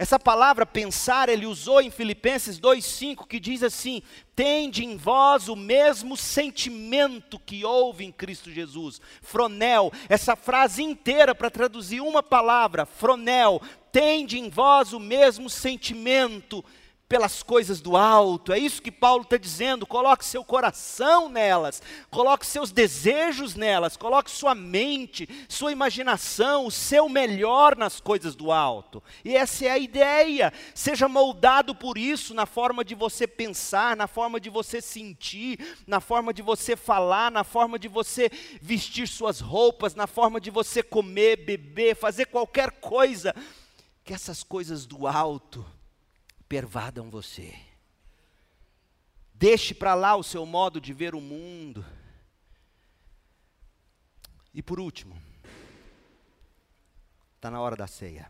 Essa palavra pensar ele usou em Filipenses 2:5 que diz assim: "Tende em vós o mesmo sentimento que houve em Cristo Jesus". Fronel, essa frase inteira para traduzir uma palavra, fronel, tende em vós o mesmo sentimento pelas coisas do alto. É isso que Paulo está dizendo. Coloque seu coração nelas, coloque seus desejos nelas, coloque sua mente, sua imaginação, o seu melhor nas coisas do alto. E essa é a ideia. Seja moldado por isso na forma de você pensar, na forma de você sentir, na forma de você falar, na forma de você vestir suas roupas, na forma de você comer, beber, fazer qualquer coisa. Que essas coisas do alto pervadam você. Deixe para lá o seu modo de ver o mundo. E por último, está na hora da ceia.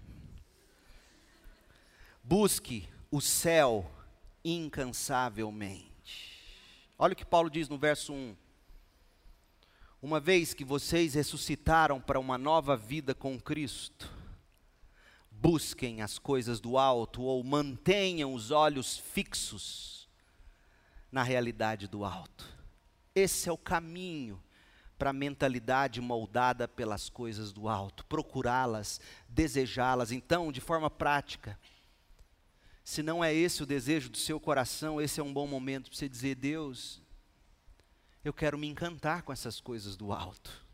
Busque o céu incansavelmente. Olha o que Paulo diz no verso 1. Uma vez que vocês ressuscitaram para uma nova vida com Cristo, busquem as coisas do alto ou mantenham os olhos fixos na realidade do alto. Esse é o caminho para a mentalidade moldada pelas coisas do alto, procurá-las, desejá-las. Então, de forma prática, se não é esse o desejo do seu coração, esse é um bom momento para você dizer: Deus, eu quero me encantar com essas coisas do alto.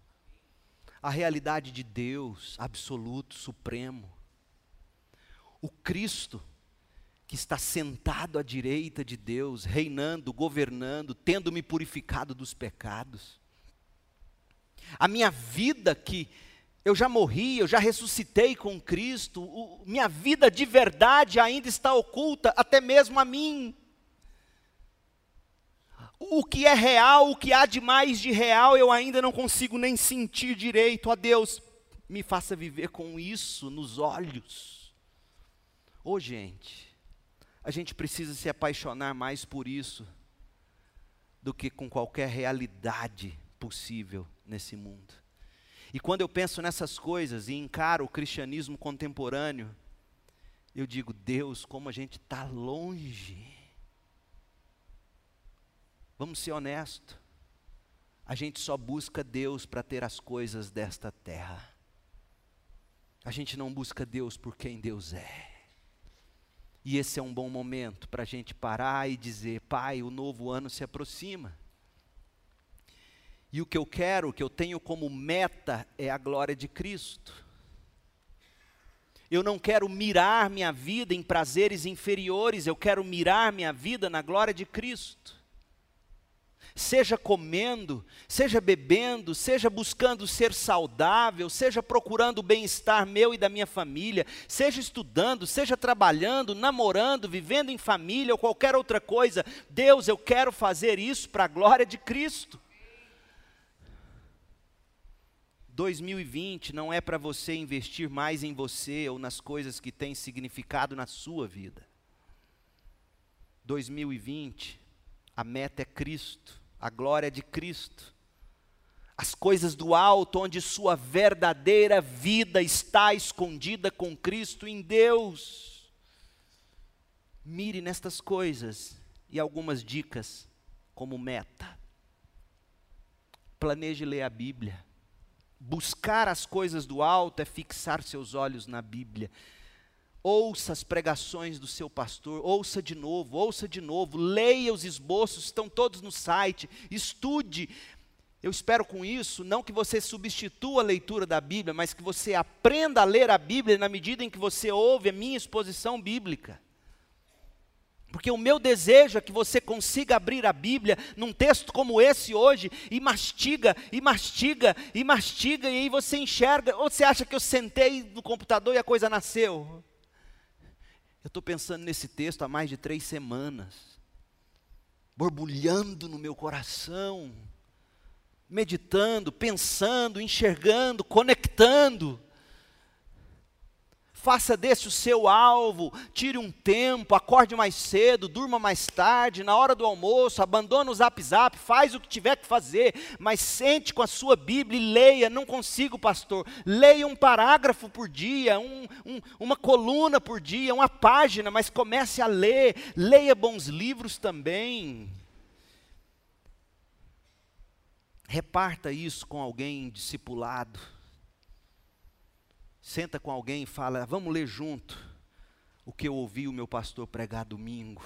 A realidade de Deus, absoluto, supremo. O Cristo, que está sentado à direita de Deus, reinando, governando, tendo me purificado dos pecados. A minha vida que eu já morri, eu já ressuscitei com Cristo, o, minha vida de verdade ainda está oculta, até mesmo a mim o que é real, o que há de mais de real, eu ainda não consigo nem sentir direito. A Deus, me faça viver com isso nos olhos. Ô oh, gente, a gente precisa se apaixonar mais por isso do que com qualquer realidade possível nesse mundo. E quando eu penso nessas coisas e encaro o cristianismo contemporâneo, eu digo, Deus, como a gente está longe Vamos ser honestos. A gente só busca Deus para ter as coisas desta terra. A gente não busca Deus por quem Deus é. E esse é um bom momento para a gente parar e dizer: Pai, o novo ano se aproxima. E o que eu quero, o que eu tenho como meta é a glória de Cristo. Eu não quero mirar minha vida em prazeres inferiores, eu quero mirar minha vida na glória de Cristo seja comendo, seja bebendo, seja buscando ser saudável, seja procurando o bem-estar meu e da minha família, seja estudando, seja trabalhando, namorando, vivendo em família ou qualquer outra coisa, Deus, eu quero fazer isso para a glória de Cristo. 2020 não é para você investir mais em você ou nas coisas que têm significado na sua vida. 2020, a meta é Cristo a glória de Cristo, as coisas do alto, onde sua verdadeira vida está escondida com Cristo em Deus. Mire nestas coisas e algumas dicas como meta. Planeje ler a Bíblia. Buscar as coisas do alto é fixar seus olhos na Bíblia ouça as pregações do seu pastor, ouça de novo, ouça de novo, leia os esboços, estão todos no site, estude. Eu espero com isso, não que você substitua a leitura da Bíblia, mas que você aprenda a ler a Bíblia na medida em que você ouve a minha exposição bíblica. Porque o meu desejo é que você consiga abrir a Bíblia num texto como esse hoje e mastiga, e mastiga, e mastiga, e aí você enxerga. Ou você acha que eu sentei no computador e a coisa nasceu? Eu estou pensando nesse texto há mais de três semanas, borbulhando no meu coração, meditando, pensando, enxergando, conectando. Faça desse o seu alvo, tire um tempo, acorde mais cedo, durma mais tarde, na hora do almoço, abandone o zap zap, faz o que tiver que fazer, mas sente com a sua Bíblia e leia. Não consigo, pastor. Leia um parágrafo por dia, um, um, uma coluna por dia, uma página, mas comece a ler. Leia bons livros também. Reparta isso com alguém discipulado Senta com alguém e fala: Vamos ler junto o que eu ouvi o meu pastor pregar domingo.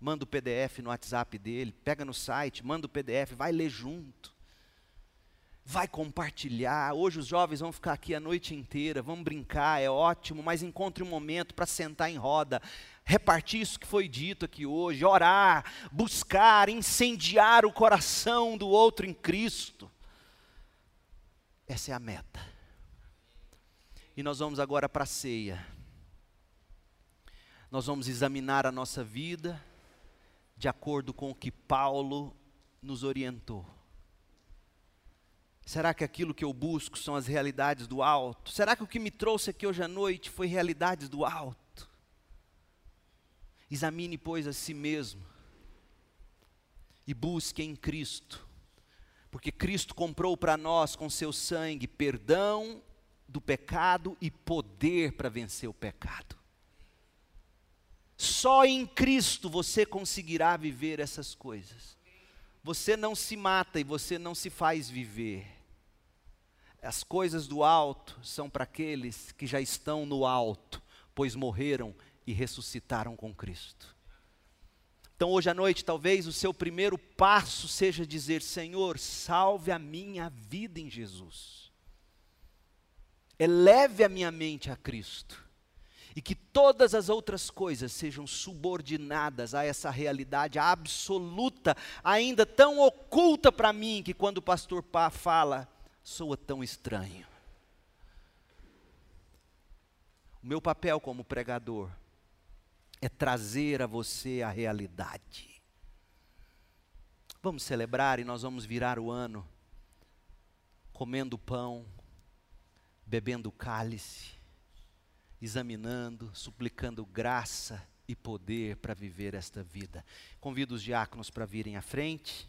Manda o PDF no WhatsApp dele, pega no site, manda o PDF, vai ler junto. Vai compartilhar. Hoje os jovens vão ficar aqui a noite inteira, vão brincar, é ótimo, mas encontre um momento para sentar em roda, repartir isso que foi dito aqui hoje, orar, buscar, incendiar o coração do outro em Cristo. Essa é a meta. E nós vamos agora para a ceia. Nós vamos examinar a nossa vida de acordo com o que Paulo nos orientou. Será que aquilo que eu busco são as realidades do alto? Será que o que me trouxe aqui hoje à noite foi realidades do alto? Examine, pois, a si mesmo e busque em Cristo, porque Cristo comprou para nós com seu sangue perdão do pecado e poder para vencer o pecado. Só em Cristo você conseguirá viver essas coisas. Você não se mata e você não se faz viver. As coisas do alto são para aqueles que já estão no alto, pois morreram e ressuscitaram com Cristo. Então, hoje à noite, talvez o seu primeiro passo seja dizer: Senhor, salve a minha vida em Jesus. Eleve a minha mente a Cristo. E que todas as outras coisas sejam subordinadas a essa realidade absoluta, ainda tão oculta para mim, que quando o pastor Pá fala, soa tão estranho. O meu papel como pregador é trazer a você a realidade. Vamos celebrar e nós vamos virar o ano comendo pão, bebendo cálice, examinando, suplicando graça e poder para viver esta vida. Convido os diáconos para virem à frente.